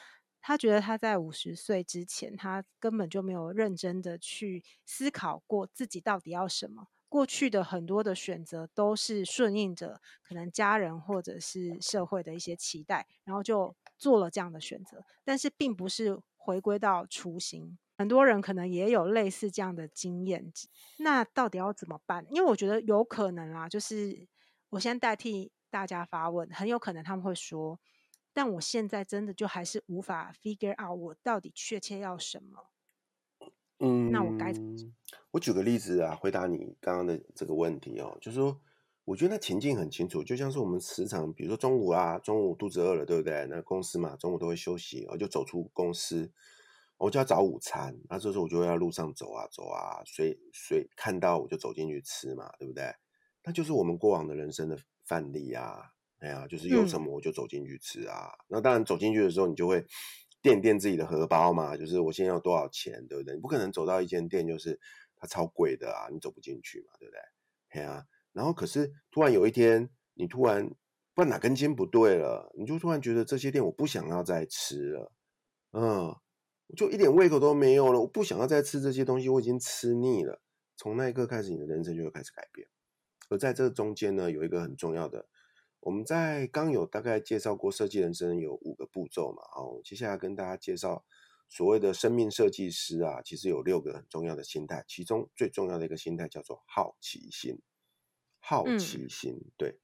B: 他觉得他在五十岁之前，他根本就没有认真的去思考过自己到底要什么。过去的很多的选择都是顺应着可能家人或者是社会的一些期待，然后就做了这样的选择，但是并不是回归到初心。很多人可能也有类似这样的经验，那到底要怎么办？因为我觉得有可能啊，就是我先代替大家发问，很有可能他们会说。但我现在真的就还是无法 figure out 我到底确切要什么。
C: 嗯，
B: 那我该怎么做？
C: 我举个例子啊，回答你刚刚的这个问题哦，就是说，我觉得那情境很清楚，就像是我们时常，比如说中午啊，中午肚子饿了，对不对？那公司嘛，中午都会休息，我就走出公司，我就要找午餐。那这时候我就会在路上走啊走啊，所以所以看到我就走进去吃嘛，对不对？那就是我们过往的人生的范例啊。哎呀，就是有什么我就走进去吃啊。嗯、那当然走进去的时候，你就会垫垫自己的荷包嘛。就是我现在要多少钱，对不对？你不可能走到一间店，就是它超贵的啊，你走不进去嘛，对不对？哎呀，然后可是突然有一天，你突然不知道哪根筋不对了，你就突然觉得这些店我不想要再吃了，嗯，我就一点胃口都没有了，我不想要再吃这些东西，我已经吃腻了。从那一刻开始，你的人生就会开始改变。而在这中间呢，有一个很重要的。我们在刚有大概介绍过设计人生有五个步骤嘛，哦，接下来跟大家介绍所谓的生命设计师啊，其实有六个很重要的心态，其中最重要的一个心态叫做好奇心。好奇心，嗯、对，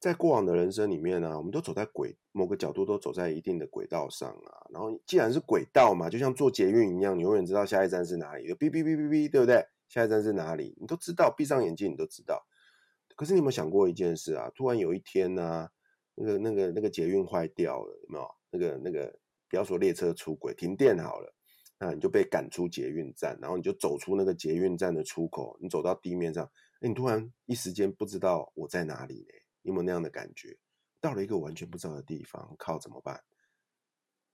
C: 在过往的人生里面呢、啊，我们都走在轨某个角度都走在一定的轨道上啊，然后既然是轨道嘛，就像坐捷运一样，你永远知道下一站是哪里，哔哔哔哔哔，对不对？下一站是哪里，你都知道，闭上眼睛你都知道。可是你有没有想过一件事啊？突然有一天呢、啊，那个、那个、那个捷运坏掉了，有没有？那个、那个，不要说列车出轨，停电好了，那你就被赶出捷运站，然后你就走出那个捷运站的出口，你走到地面上，哎，你突然一时间不知道我在哪里呢？你有没有那样的感觉？到了一个完全不知道的地方，靠，怎么办？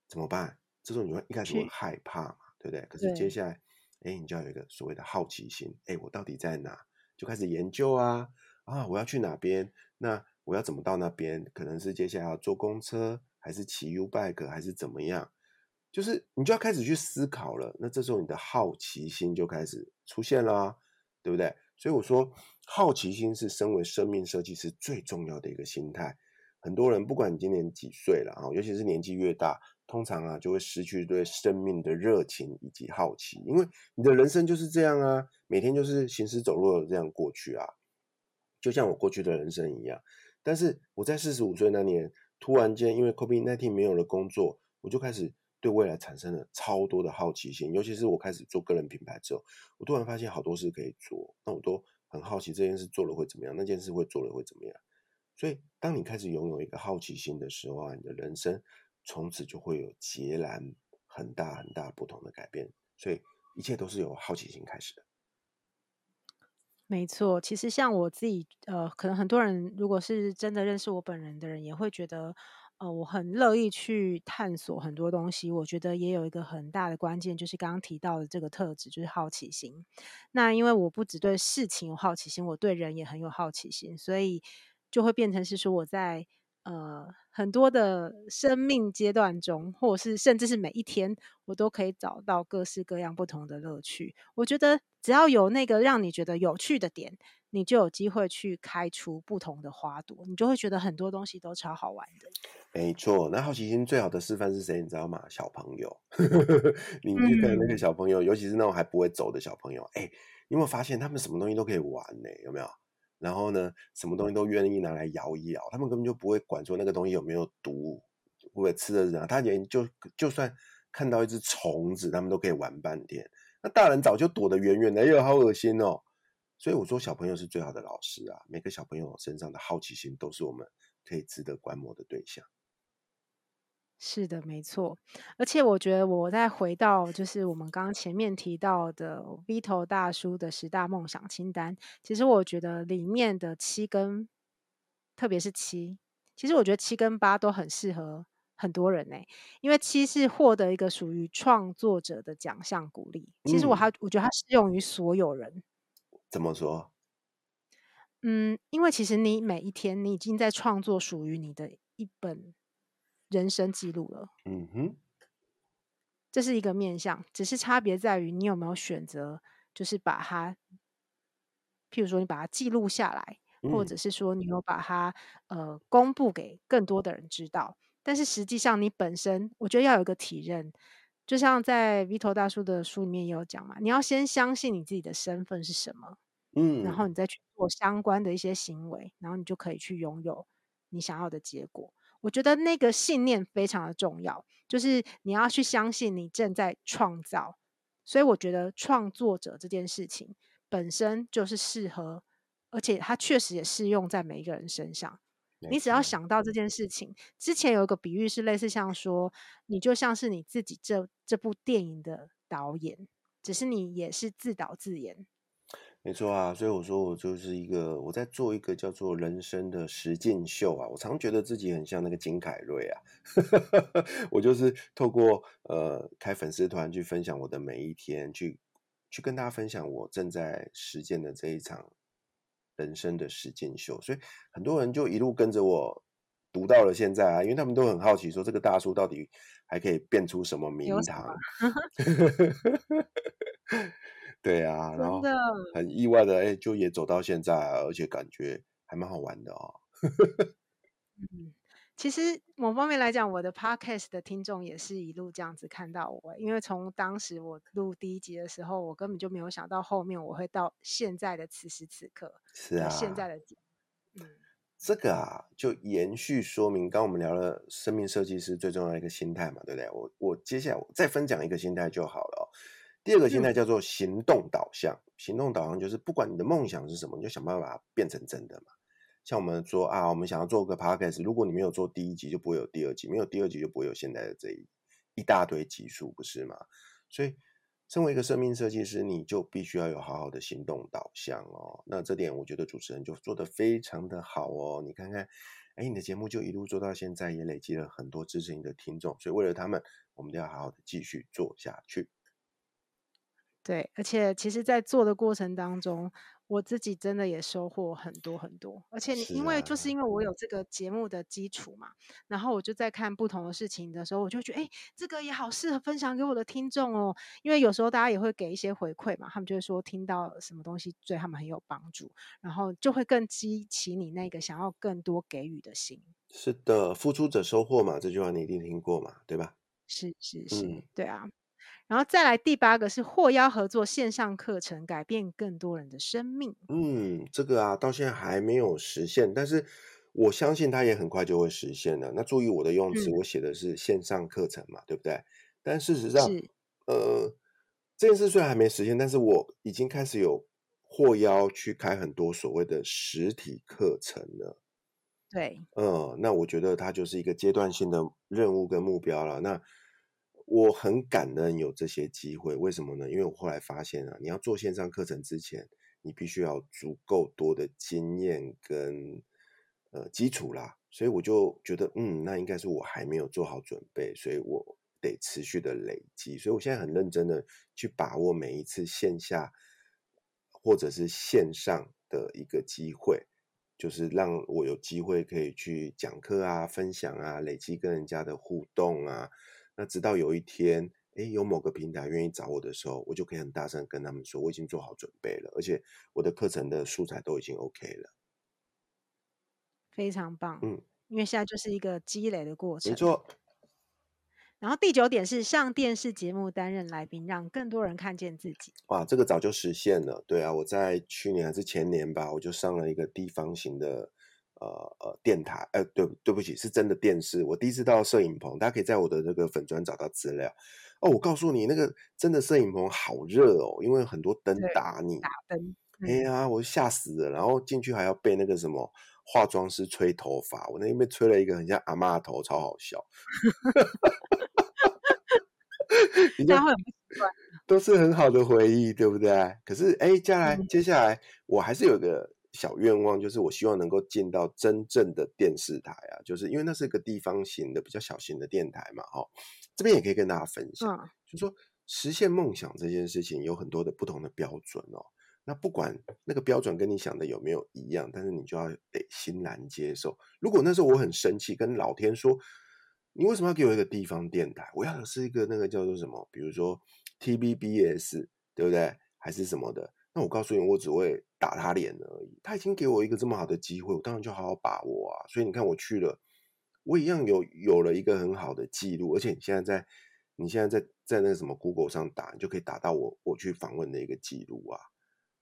C: 怎么办？这时候你会一开始会害怕嘛，对不对？可是接下来，哎，你就要有一个所谓的好奇心，哎，我到底在哪？就开始研究啊。啊，我要去哪边？那我要怎么到那边？可能是接下来要坐公车，还是骑 U-Bike，还是怎么样？就是你就要开始去思考了。那这时候你的好奇心就开始出现了，对不对？所以我说，好奇心是身为生命设计师最重要的一个心态。很多人不管你今年几岁了啊，尤其是年纪越大，通常啊就会失去对生命的热情以及好奇，因为你的人生就是这样啊，每天就是行尸走肉的这样过去啊，就像我过去的人生一样。但是我在四十五岁那年，突然间因为 COVID-19 没有了工作，我就开始对未来产生了超多的好奇心，尤其是我开始做个人品牌之后，我突然发现好多事可以做，那我都很好奇这件事做了会怎么样，那件事会做了会怎么样。所以当你开始拥有一个好奇心的时候啊，你的人生从此就会有截然很大很大不同的改变。所以一切都是由好奇心开始的。
B: 没错，其实像我自己，呃，可能很多人如果是真的认识我本人的人，也会觉得。呃，我很乐意去探索很多东西。我觉得也有一个很大的关键，就是刚刚提到的这个特质，就是好奇心。那因为我不只对事情有好奇心，我对人也很有好奇心，所以就会变成是说我在呃很多的生命阶段中，或者是甚至是每一天，我都可以找到各式各样不同的乐趣。我觉得只要有那个让你觉得有趣的点。你就有机会去开出不同的花朵，你就会觉得很多东西都超好玩的。
C: 没错，那好奇心最好的示范是谁？你知道吗？小朋友，你去看那个小朋友，嗯、尤其是那种还不会走的小朋友，哎，你有没有发现他们什么东西都可以玩呢？有没有？然后呢，什么东西都愿意拿来摇一摇，他们根本就不会管说那个东西有没有毒，会不会吃的人啊？他连就就算看到一只虫子，他们都可以玩半天。那大人早就躲得远远的，哎呦，好恶心哦！所以我说，小朋友是最好的老师啊！每个小朋友身上的好奇心都是我们可以值得观摩的对象。
B: 是的，没错。而且我觉得，我再回到就是我们刚刚前面提到的 Vito 大叔的十大梦想清单，其实我觉得里面的七跟，特别是七，其实我觉得七跟八都很适合很多人呢、欸。因为七是获得一个属于创作者的奖项鼓励，其实我还我觉得它适用于所有人。
C: 怎么说？
B: 嗯，因为其实你每一天，你已经在创作属于你的一本人生记录了。
C: 嗯哼，
B: 这是一个面向，只是差别在于你有没有选择，就是把它，譬如说你把它记录下来，嗯、或者是说你有把它呃公布给更多的人知道。但是实际上你本身，我觉得要有一个体认。就像在 Vito 大叔的书里面也有讲嘛，你要先相信你自己的身份是什么，
C: 嗯，
B: 然后你再去做相关的一些行为，然后你就可以去拥有你想要的结果。我觉得那个信念非常的重要，就是你要去相信你正在创造。所以我觉得创作者这件事情本身就是适合，而且它确实也适用在每一个人身上。你只要想到这件事情，之前有一个比喻是类似像说，你就像是你自己这这部电影的导演，只是你也是自导自演。
C: 没错啊，所以我说我就是一个我在做一个叫做人生的实践秀啊。我常觉得自己很像那个金凯瑞啊，我就是透过呃开粉丝团去分享我的每一天，去去跟大家分享我正在实践的这一场。人生的实践秀，所以很多人就一路跟着我读到了现在啊，因为他们都很好奇，说这个大叔到底还可以变出什么名堂？对啊，然后很意外的，哎，就也走到现在啊，而且感觉还蛮好玩的哦。
B: 嗯。其实某方面来讲，我的 podcast 的听众也是一路这样子看到我，因为从当时我录第一集的时候，我根本就没有想到后面我会到现在的此时此刻，
C: 是啊，
B: 现在的，嗯，
C: 这个啊，就延续说明，刚刚我们聊了生命设计师最重要的一个心态嘛，对不对？我我接下来我再分享一个心态就好了哦。第二个心态叫做行动导向，嗯、行动导向就是不管你的梦想是什么，你就想办法把它变成真的嘛。像我们说啊，我们想要做个 podcast，如果你没有做第一集，就不会有第二集；没有第二集，就不会有现在的这一一大堆集数，不是吗？所以，身为一个生命设计师，你就必须要有好好的行动导向哦。那这点，我觉得主持人就做得非常的好哦。你看看，哎，你的节目就一路做到现在，也累积了很多支持你的听众。所以，为了他们，我们都要好好的继续做下去。
B: 对，而且其实，在做的过程当中。我自己真的也收获很多很多，而且你因为就是因为我有这个节目的基础嘛，然后我就在看不同的事情的时候，我就觉得哎，这个也好适合分享给我的听众哦。因为有时候大家也会给一些回馈嘛，他们就会说听到什么东西对他们很有帮助，然后就会更激起你那个想要更多给予的心。
C: 是的，付出者收获嘛，这句话你一定听过嘛，对吧？
B: 是是是，
C: 嗯、
B: 对啊。然后再来第八个是获邀合作线上课程，改变更多人的生命。
C: 嗯，这个啊，到现在还没有实现，但是我相信它也很快就会实现了。那注意我的用词，嗯、我写的是线上课程嘛，对不对？但事实上，
B: 是
C: 呃，这件事虽然还没实现，但是我已经开始有获邀去开很多所谓的实体课程了。
B: 对，
C: 嗯，那我觉得它就是一个阶段性的任务跟目标了。那我很感恩有这些机会，为什么呢？因为我后来发现啊，你要做线上课程之前，你必须要足够多的经验跟呃基础啦，所以我就觉得，嗯，那应该是我还没有做好准备，所以我得持续的累积，所以我现在很认真的去把握每一次线下或者是线上的一个机会，就是让我有机会可以去讲课啊、分享啊、累积跟人家的互动啊。那直到有一天，诶，有某个平台愿意找我的时候，我就可以很大声跟他们说，我已经做好准备了，而且我的课程的素材都已经 OK 了，
B: 非常棒。
C: 嗯，
B: 因为现在就是一个积累的过程。
C: 没错。
B: 然后第九点是上电视节目担任来宾，让更多人看见自己。
C: 哇，这个早就实现了。对啊，我在去年还是前年吧，我就上了一个地方型的。呃呃，电台，呃，对，对不起，是真的电视。我第一次到摄影棚，大家可以在我的那个粉砖找到资料。哦，我告诉你，那个真的摄影棚好热哦，因为很多灯打你，
B: 打灯。
C: 哎呀，我吓死了。然后进去还要被那个什么化妆师吹头发，我那边被吹了一个很像阿妈头，超好笑。大家会很不习惯，都是很好的回忆，对不对？可是，哎，接下来，嗯、接下来我还是有个。小愿望就是，我希望能够进到真正的电视台啊，就是因为那是一个地方型的、比较小型的电台嘛，哈。这边也可以跟大家分享，嗯、就是说实现梦想这件事情有很多的不同的标准哦。那不管那个标准跟你想的有没有一样，但是你就要得欣然接受。如果那时候我很生气，跟老天说，你为什么要给我一个地方电台？我要的是一个那个叫做什么，比如说 TBBS，对不对？还是什么的？那我告诉你，我只会打他脸而已。他已经给我一个这么好的机会，我当然就好好把握啊。所以你看，我去了，我一样有有了一个很好的记录。而且你现在在，你现在在在那个什么 Google 上打，你就可以打到我我去访问的一个记录啊，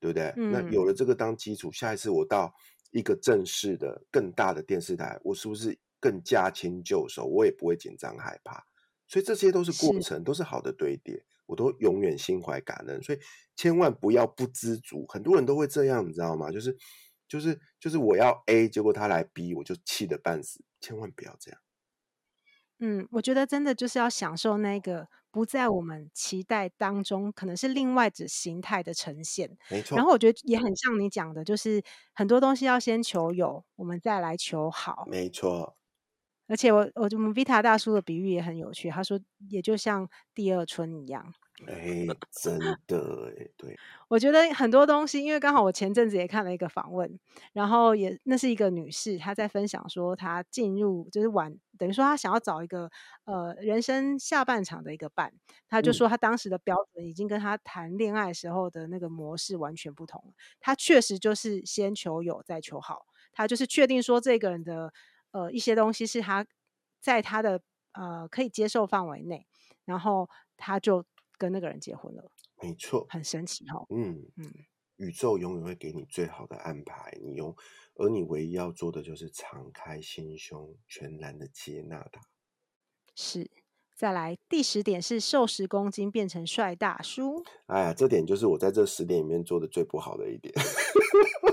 C: 对不对？嗯。那有了这个当基础，下一次我到一个正式的、更大的电视台，我是不是更驾轻就熟？我也不会紧张害怕。所以这些都是过程，是都是好的堆叠。我都永远心怀感恩，所以千万不要不知足。很多人都会这样，你知道吗？就是就是就是我要 A，结果他来 B，我就气得半死。千万不要这样。
B: 嗯，我觉得真的就是要享受那个不在我们期待当中，可能是另外的形态的呈现。
C: 没错。
B: 然后我觉得也很像你讲的，就是很多东西要先求有，我们再来求好。
C: 没错。
B: 而且我我我们 Vita 大叔的比喻也很有趣，他说也就像第二春一样。
C: 哎，真的哎，对。
B: 我觉得很多东西，因为刚好我前阵子也看了一个访问，然后也那是一个女士，她在分享说她进入就是晚，等于说她想要找一个呃人生下半场的一个伴，她就说她当时的标准已经跟她谈恋爱时候的那个模式完全不同了。她确实就是先求有再求好，她就是确定说这个人的。呃，一些东西是她在她的呃可以接受范围内，然后她就跟那个人结婚了。
C: 没错，
B: 很神奇哈、哦。
C: 嗯嗯，宇宙永远会给你最好的安排，你用，而你唯一要做的就是敞开心胸，全然的接纳它。
B: 是，再来第十点是瘦十公斤变成帅大叔。
C: 哎呀，这点就是我在这十点里面做的最不好的一点。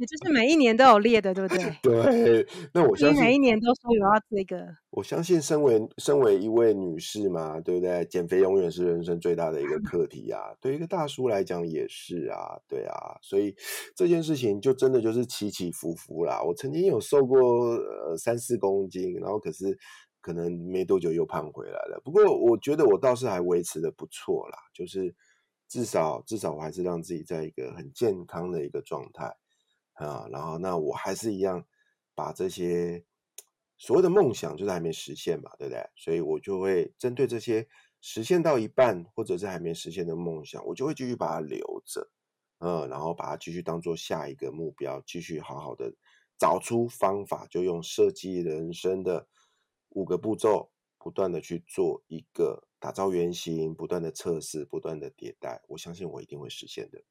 B: 也就是每一年都有列的，对不对？
C: 对，那我相信
B: 每一年都说有要这个。
C: 我相信，身为身为一位女士嘛，对不对？减肥永远是人生最大的一个课题啊。对一个大叔来讲也是啊，对啊。所以这件事情就真的就是起起伏伏啦。我曾经有瘦过呃三四公斤，然后可是可能没多久又胖回来了。不过我觉得我倒是还维持的不错啦，就是至少至少我还是让自己在一个很健康的一个状态。啊，然后那我还是一样把这些所谓的梦想，就是还没实现嘛，对不对？所以我就会针对这些实现到一半或者是还没实现的梦想，我就会继续把它留着，嗯，然后把它继续当做下一个目标，继续好好的找出方法，就用设计人生的五个步骤，不断的去做一个打造原型，不断的测试，不断的迭代。我相信我一定会实现的。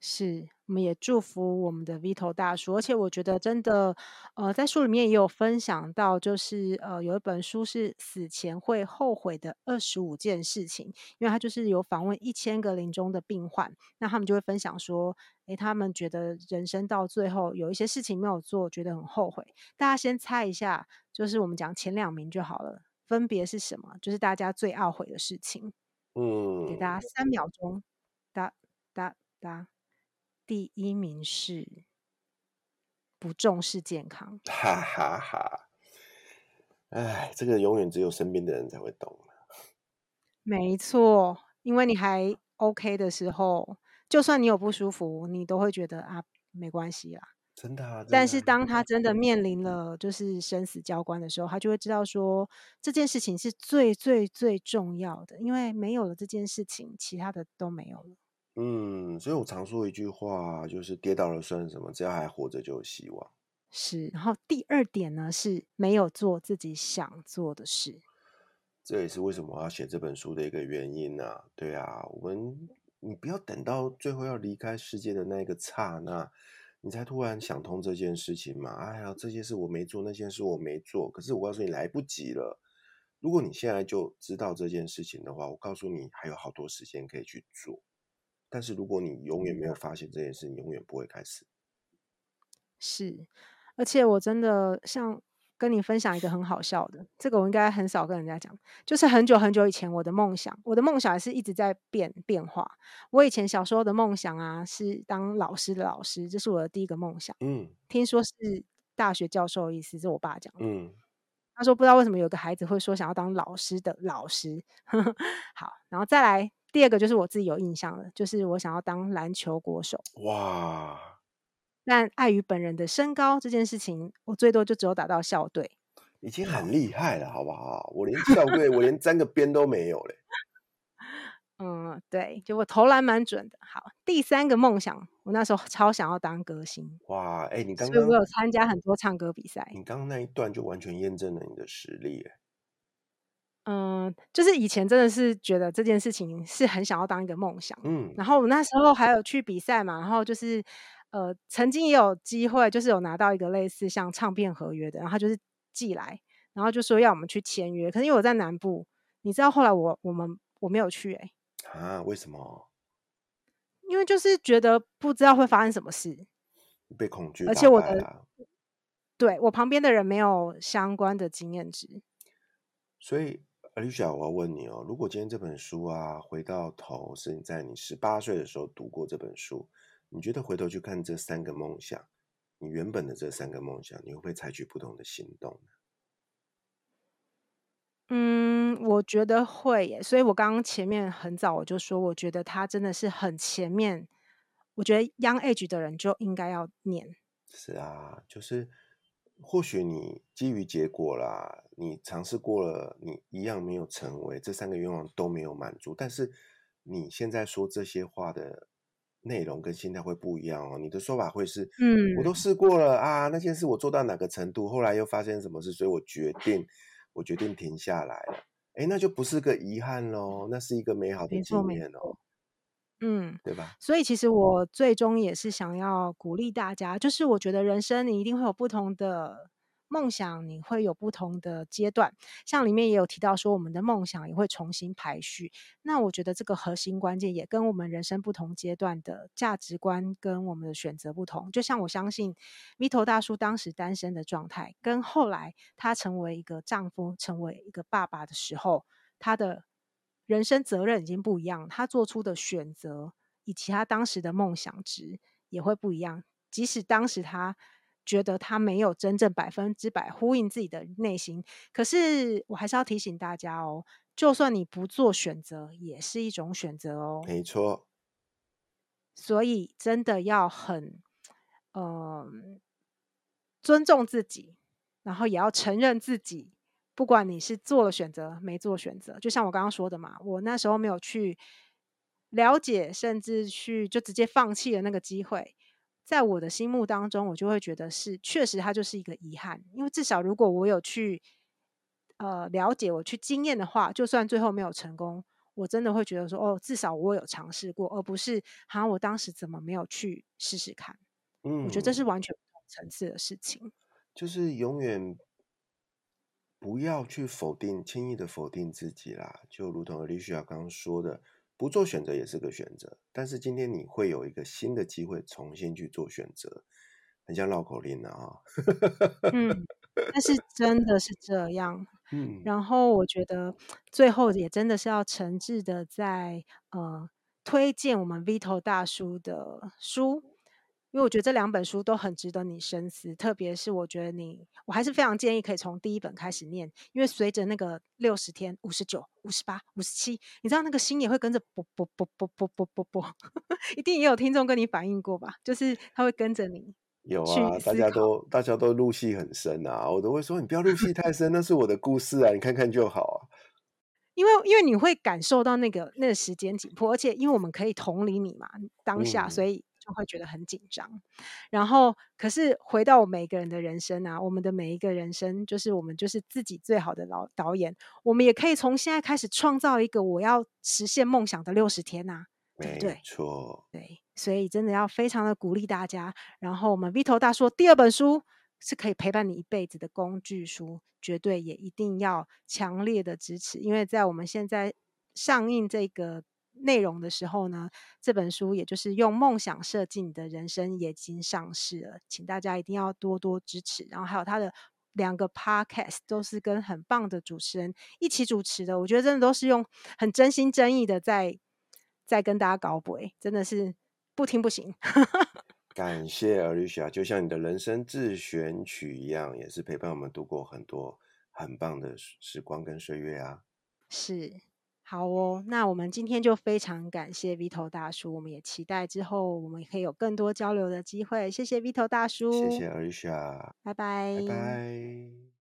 B: 是，我们也祝福我们的 Vito 大叔，而且我觉得真的，呃，在书里面也有分享到，就是呃，有一本书是死前会后悔的二十五件事情，因为他就是有访问一千个临终的病患，那他们就会分享说，诶，他们觉得人生到最后有一些事情没有做，觉得很后悔。大家先猜一下，就是我们讲前两名就好了，分别是什么？就是大家最懊悔的事情。
C: 嗯，
B: 给大家三秒钟，哒哒哒。第一名是不重视健康，
C: 哈哈哈！哎，这个永远只有身边的人才会懂。
B: 没错，因为你还 OK 的时候，就算你有不舒服，你都会觉得啊，没关系啦。
C: 真的啊。
B: 但是当他真的面临了就是生死交关的时候，他就会知道说这件事情是最最最重要的，因为没有了这件事情，其他的都没有了。
C: 嗯，所以我常说一句话，就是跌倒了算什么？只要还活着就有希望。
B: 是，然后第二点呢，是没有做自己想做的事。
C: 这也是为什么我要写这本书的一个原因啊。对啊，我们你不要等到最后要离开世界的那个刹那，你才突然想通这件事情嘛。哎呀，这件事我没做，那件事我没做。可是我告诉你，来不及了。如果你现在就知道这件事情的话，我告诉你，还有好多时间可以去做。但是如果你永远没有发现这件事，你永远不会开始。
B: 是，而且我真的像跟你分享一个很好笑的，这个我应该很少跟人家讲，就是很久很久以前我的梦想，我的梦想也是一直在变变化。我以前小时候的梦想啊，是当老师的老师，这是我的第一个梦想。
C: 嗯，
B: 听说是大学教授的意思，这是我爸讲的。
C: 嗯，
B: 他说不知道为什么有个孩子会说想要当老师的老师。好，然后再来。第二个就是我自己有印象的，就是我想要当篮球国手。
C: 哇！
B: 但碍于本人的身高这件事情，我最多就只有打到校队，
C: 已经很厉害了，好不好？我连校队，我连沾个边都没有嘞。
B: 嗯，对，就我投篮蛮准的。好，第三个梦想，我那时候超想要当歌星。
C: 哇，哎、欸，你刚刚，
B: 所以我有参加很多唱歌比赛。
C: 你刚刚那一段就完全验证了你的实力，哎。
B: 嗯，就是以前真的是觉得这件事情是很想要当一个梦想，
C: 嗯，
B: 然后我那时候还有去比赛嘛，然后就是呃，曾经也有机会，就是有拿到一个类似像唱片合约的，然后他就是寄来，然后就说要我们去签约，可是因为我在南部，你知道后来我我们我没有去、欸，哎，
C: 啊，为什么？
B: 因为就是觉得不知道会发生什么事，
C: 被恐惧，
B: 而且我的，对我旁边的人没有相关的经验值，
C: 所以。Alicia，我要问你哦，如果今天这本书啊，回到头是你在你十八岁的时候读过这本书，你觉得回头去看这三个梦想，你原本的这三个梦想，你会不会采取不同的行动呢？
B: 嗯，我觉得会耶。所以我刚刚前面很早我就说，我觉得他真的是很前面。我觉得 Young Age 的人就应该要念。
C: 是啊，就是。或许你基于结果啦，你尝试过了，你一样没有成为，这三个愿望都没有满足。但是你现在说这些话的内容跟心态会不一样哦。你的说法会是，嗯，我都试过了啊，那件事我做到哪个程度，后来又发生什么事，所以我决定，我决定停下来了。诶，那就不是个遗憾咯，那是一个美好的经验哦。
B: 嗯，
C: 对吧？
B: 所以其实我最终也是想要鼓励大家，就是我觉得人生你一定会有不同的梦想，你会有不同的阶段。像里面也有提到说，我们的梦想也会重新排序。那我觉得这个核心关键也跟我们人生不同阶段的价值观跟我们的选择不同。就像我相信 Vito 大叔当时单身的状态，跟后来他成为一个丈夫、成为一个爸爸的时候，他的。人生责任已经不一样，他做出的选择以及他当时的梦想值也会不一样。即使当时他觉得他没有真正百分之百呼应自己的内心，可是我还是要提醒大家哦，就算你不做选择，也是一种选择哦。
C: 没错。
B: 所以真的要很，嗯、呃，尊重自己，然后也要承认自己。不管你是做了选择，没做选择，就像我刚刚说的嘛，我那时候没有去了解，甚至去就直接放弃了那个机会。在我的心目当中，我就会觉得是确实它就是一个遗憾，因为至少如果我有去呃了解，我去经验的话，就算最后没有成功，我真的会觉得说哦，至少我有尝试过，而不是好像我当时怎么没有去试试看。嗯，我觉得这是完全不同层次的事情，
C: 就是永远不要去否定，轻易的否定自己啦。就如同 Alicia 刚刚说的。不做选择也是个选择，但是今天你会有一个新的机会重新去做选择，很像绕口令啊。
B: 嗯，但是真的是这样。嗯，然后我觉得最后也真的是要诚挚的在呃推荐我们 Vito 大叔的书。因为我觉得这两本书都很值得你深思，特别是我觉得你，我还是非常建议可以从第一本开始念，因为随着那个六十天、五十九、五十八、五十七，你知道那个心也会跟着啵啵啵啵啵啵啵啵，一定也有听众跟你反映过吧？就是他会跟着你。
C: 有啊，大家都大家都入戏很深啊，我都会说你不要入戏太深，那是我的故事啊，你看看就好啊。
B: 因为因为你会感受到那个那个时间紧迫，而且因为我们可以同理你嘛，当下，嗯、所以。会觉得很紧张，然后可是回到我每一个人的人生啊，我们的每一个人生就是我们就是自己最好的老导演，我们也可以从现在开始创造一个我要实现梦想的六十天呐、啊，对不对？
C: 没错，
B: 对，所以真的要非常的鼓励大家。然后我们 Vito 大叔第二本书是可以陪伴你一辈子的工具书，绝对也一定要强烈的支持，因为在我们现在上映这个。内容的时候呢，这本书也就是用梦想设计你的人生，也已经上市了，请大家一定要多多支持。然后还有他的两个 podcast 都是跟很棒的主持人一起主持的，我觉得真的都是用很真心真意的在在跟大家搞鬼，真的是不听不行。
C: 感谢 Alicia，就像你的人生自选曲一样，也是陪伴我们度过很多很棒的时光跟岁月啊。
B: 是。好哦，那我们今天就非常感谢 Vito 大叔，我们也期待之后我们可以有更多交流的机会。谢谢 Vito 大叔，
C: 谢谢 Arisha，
B: 拜拜，
C: 拜拜。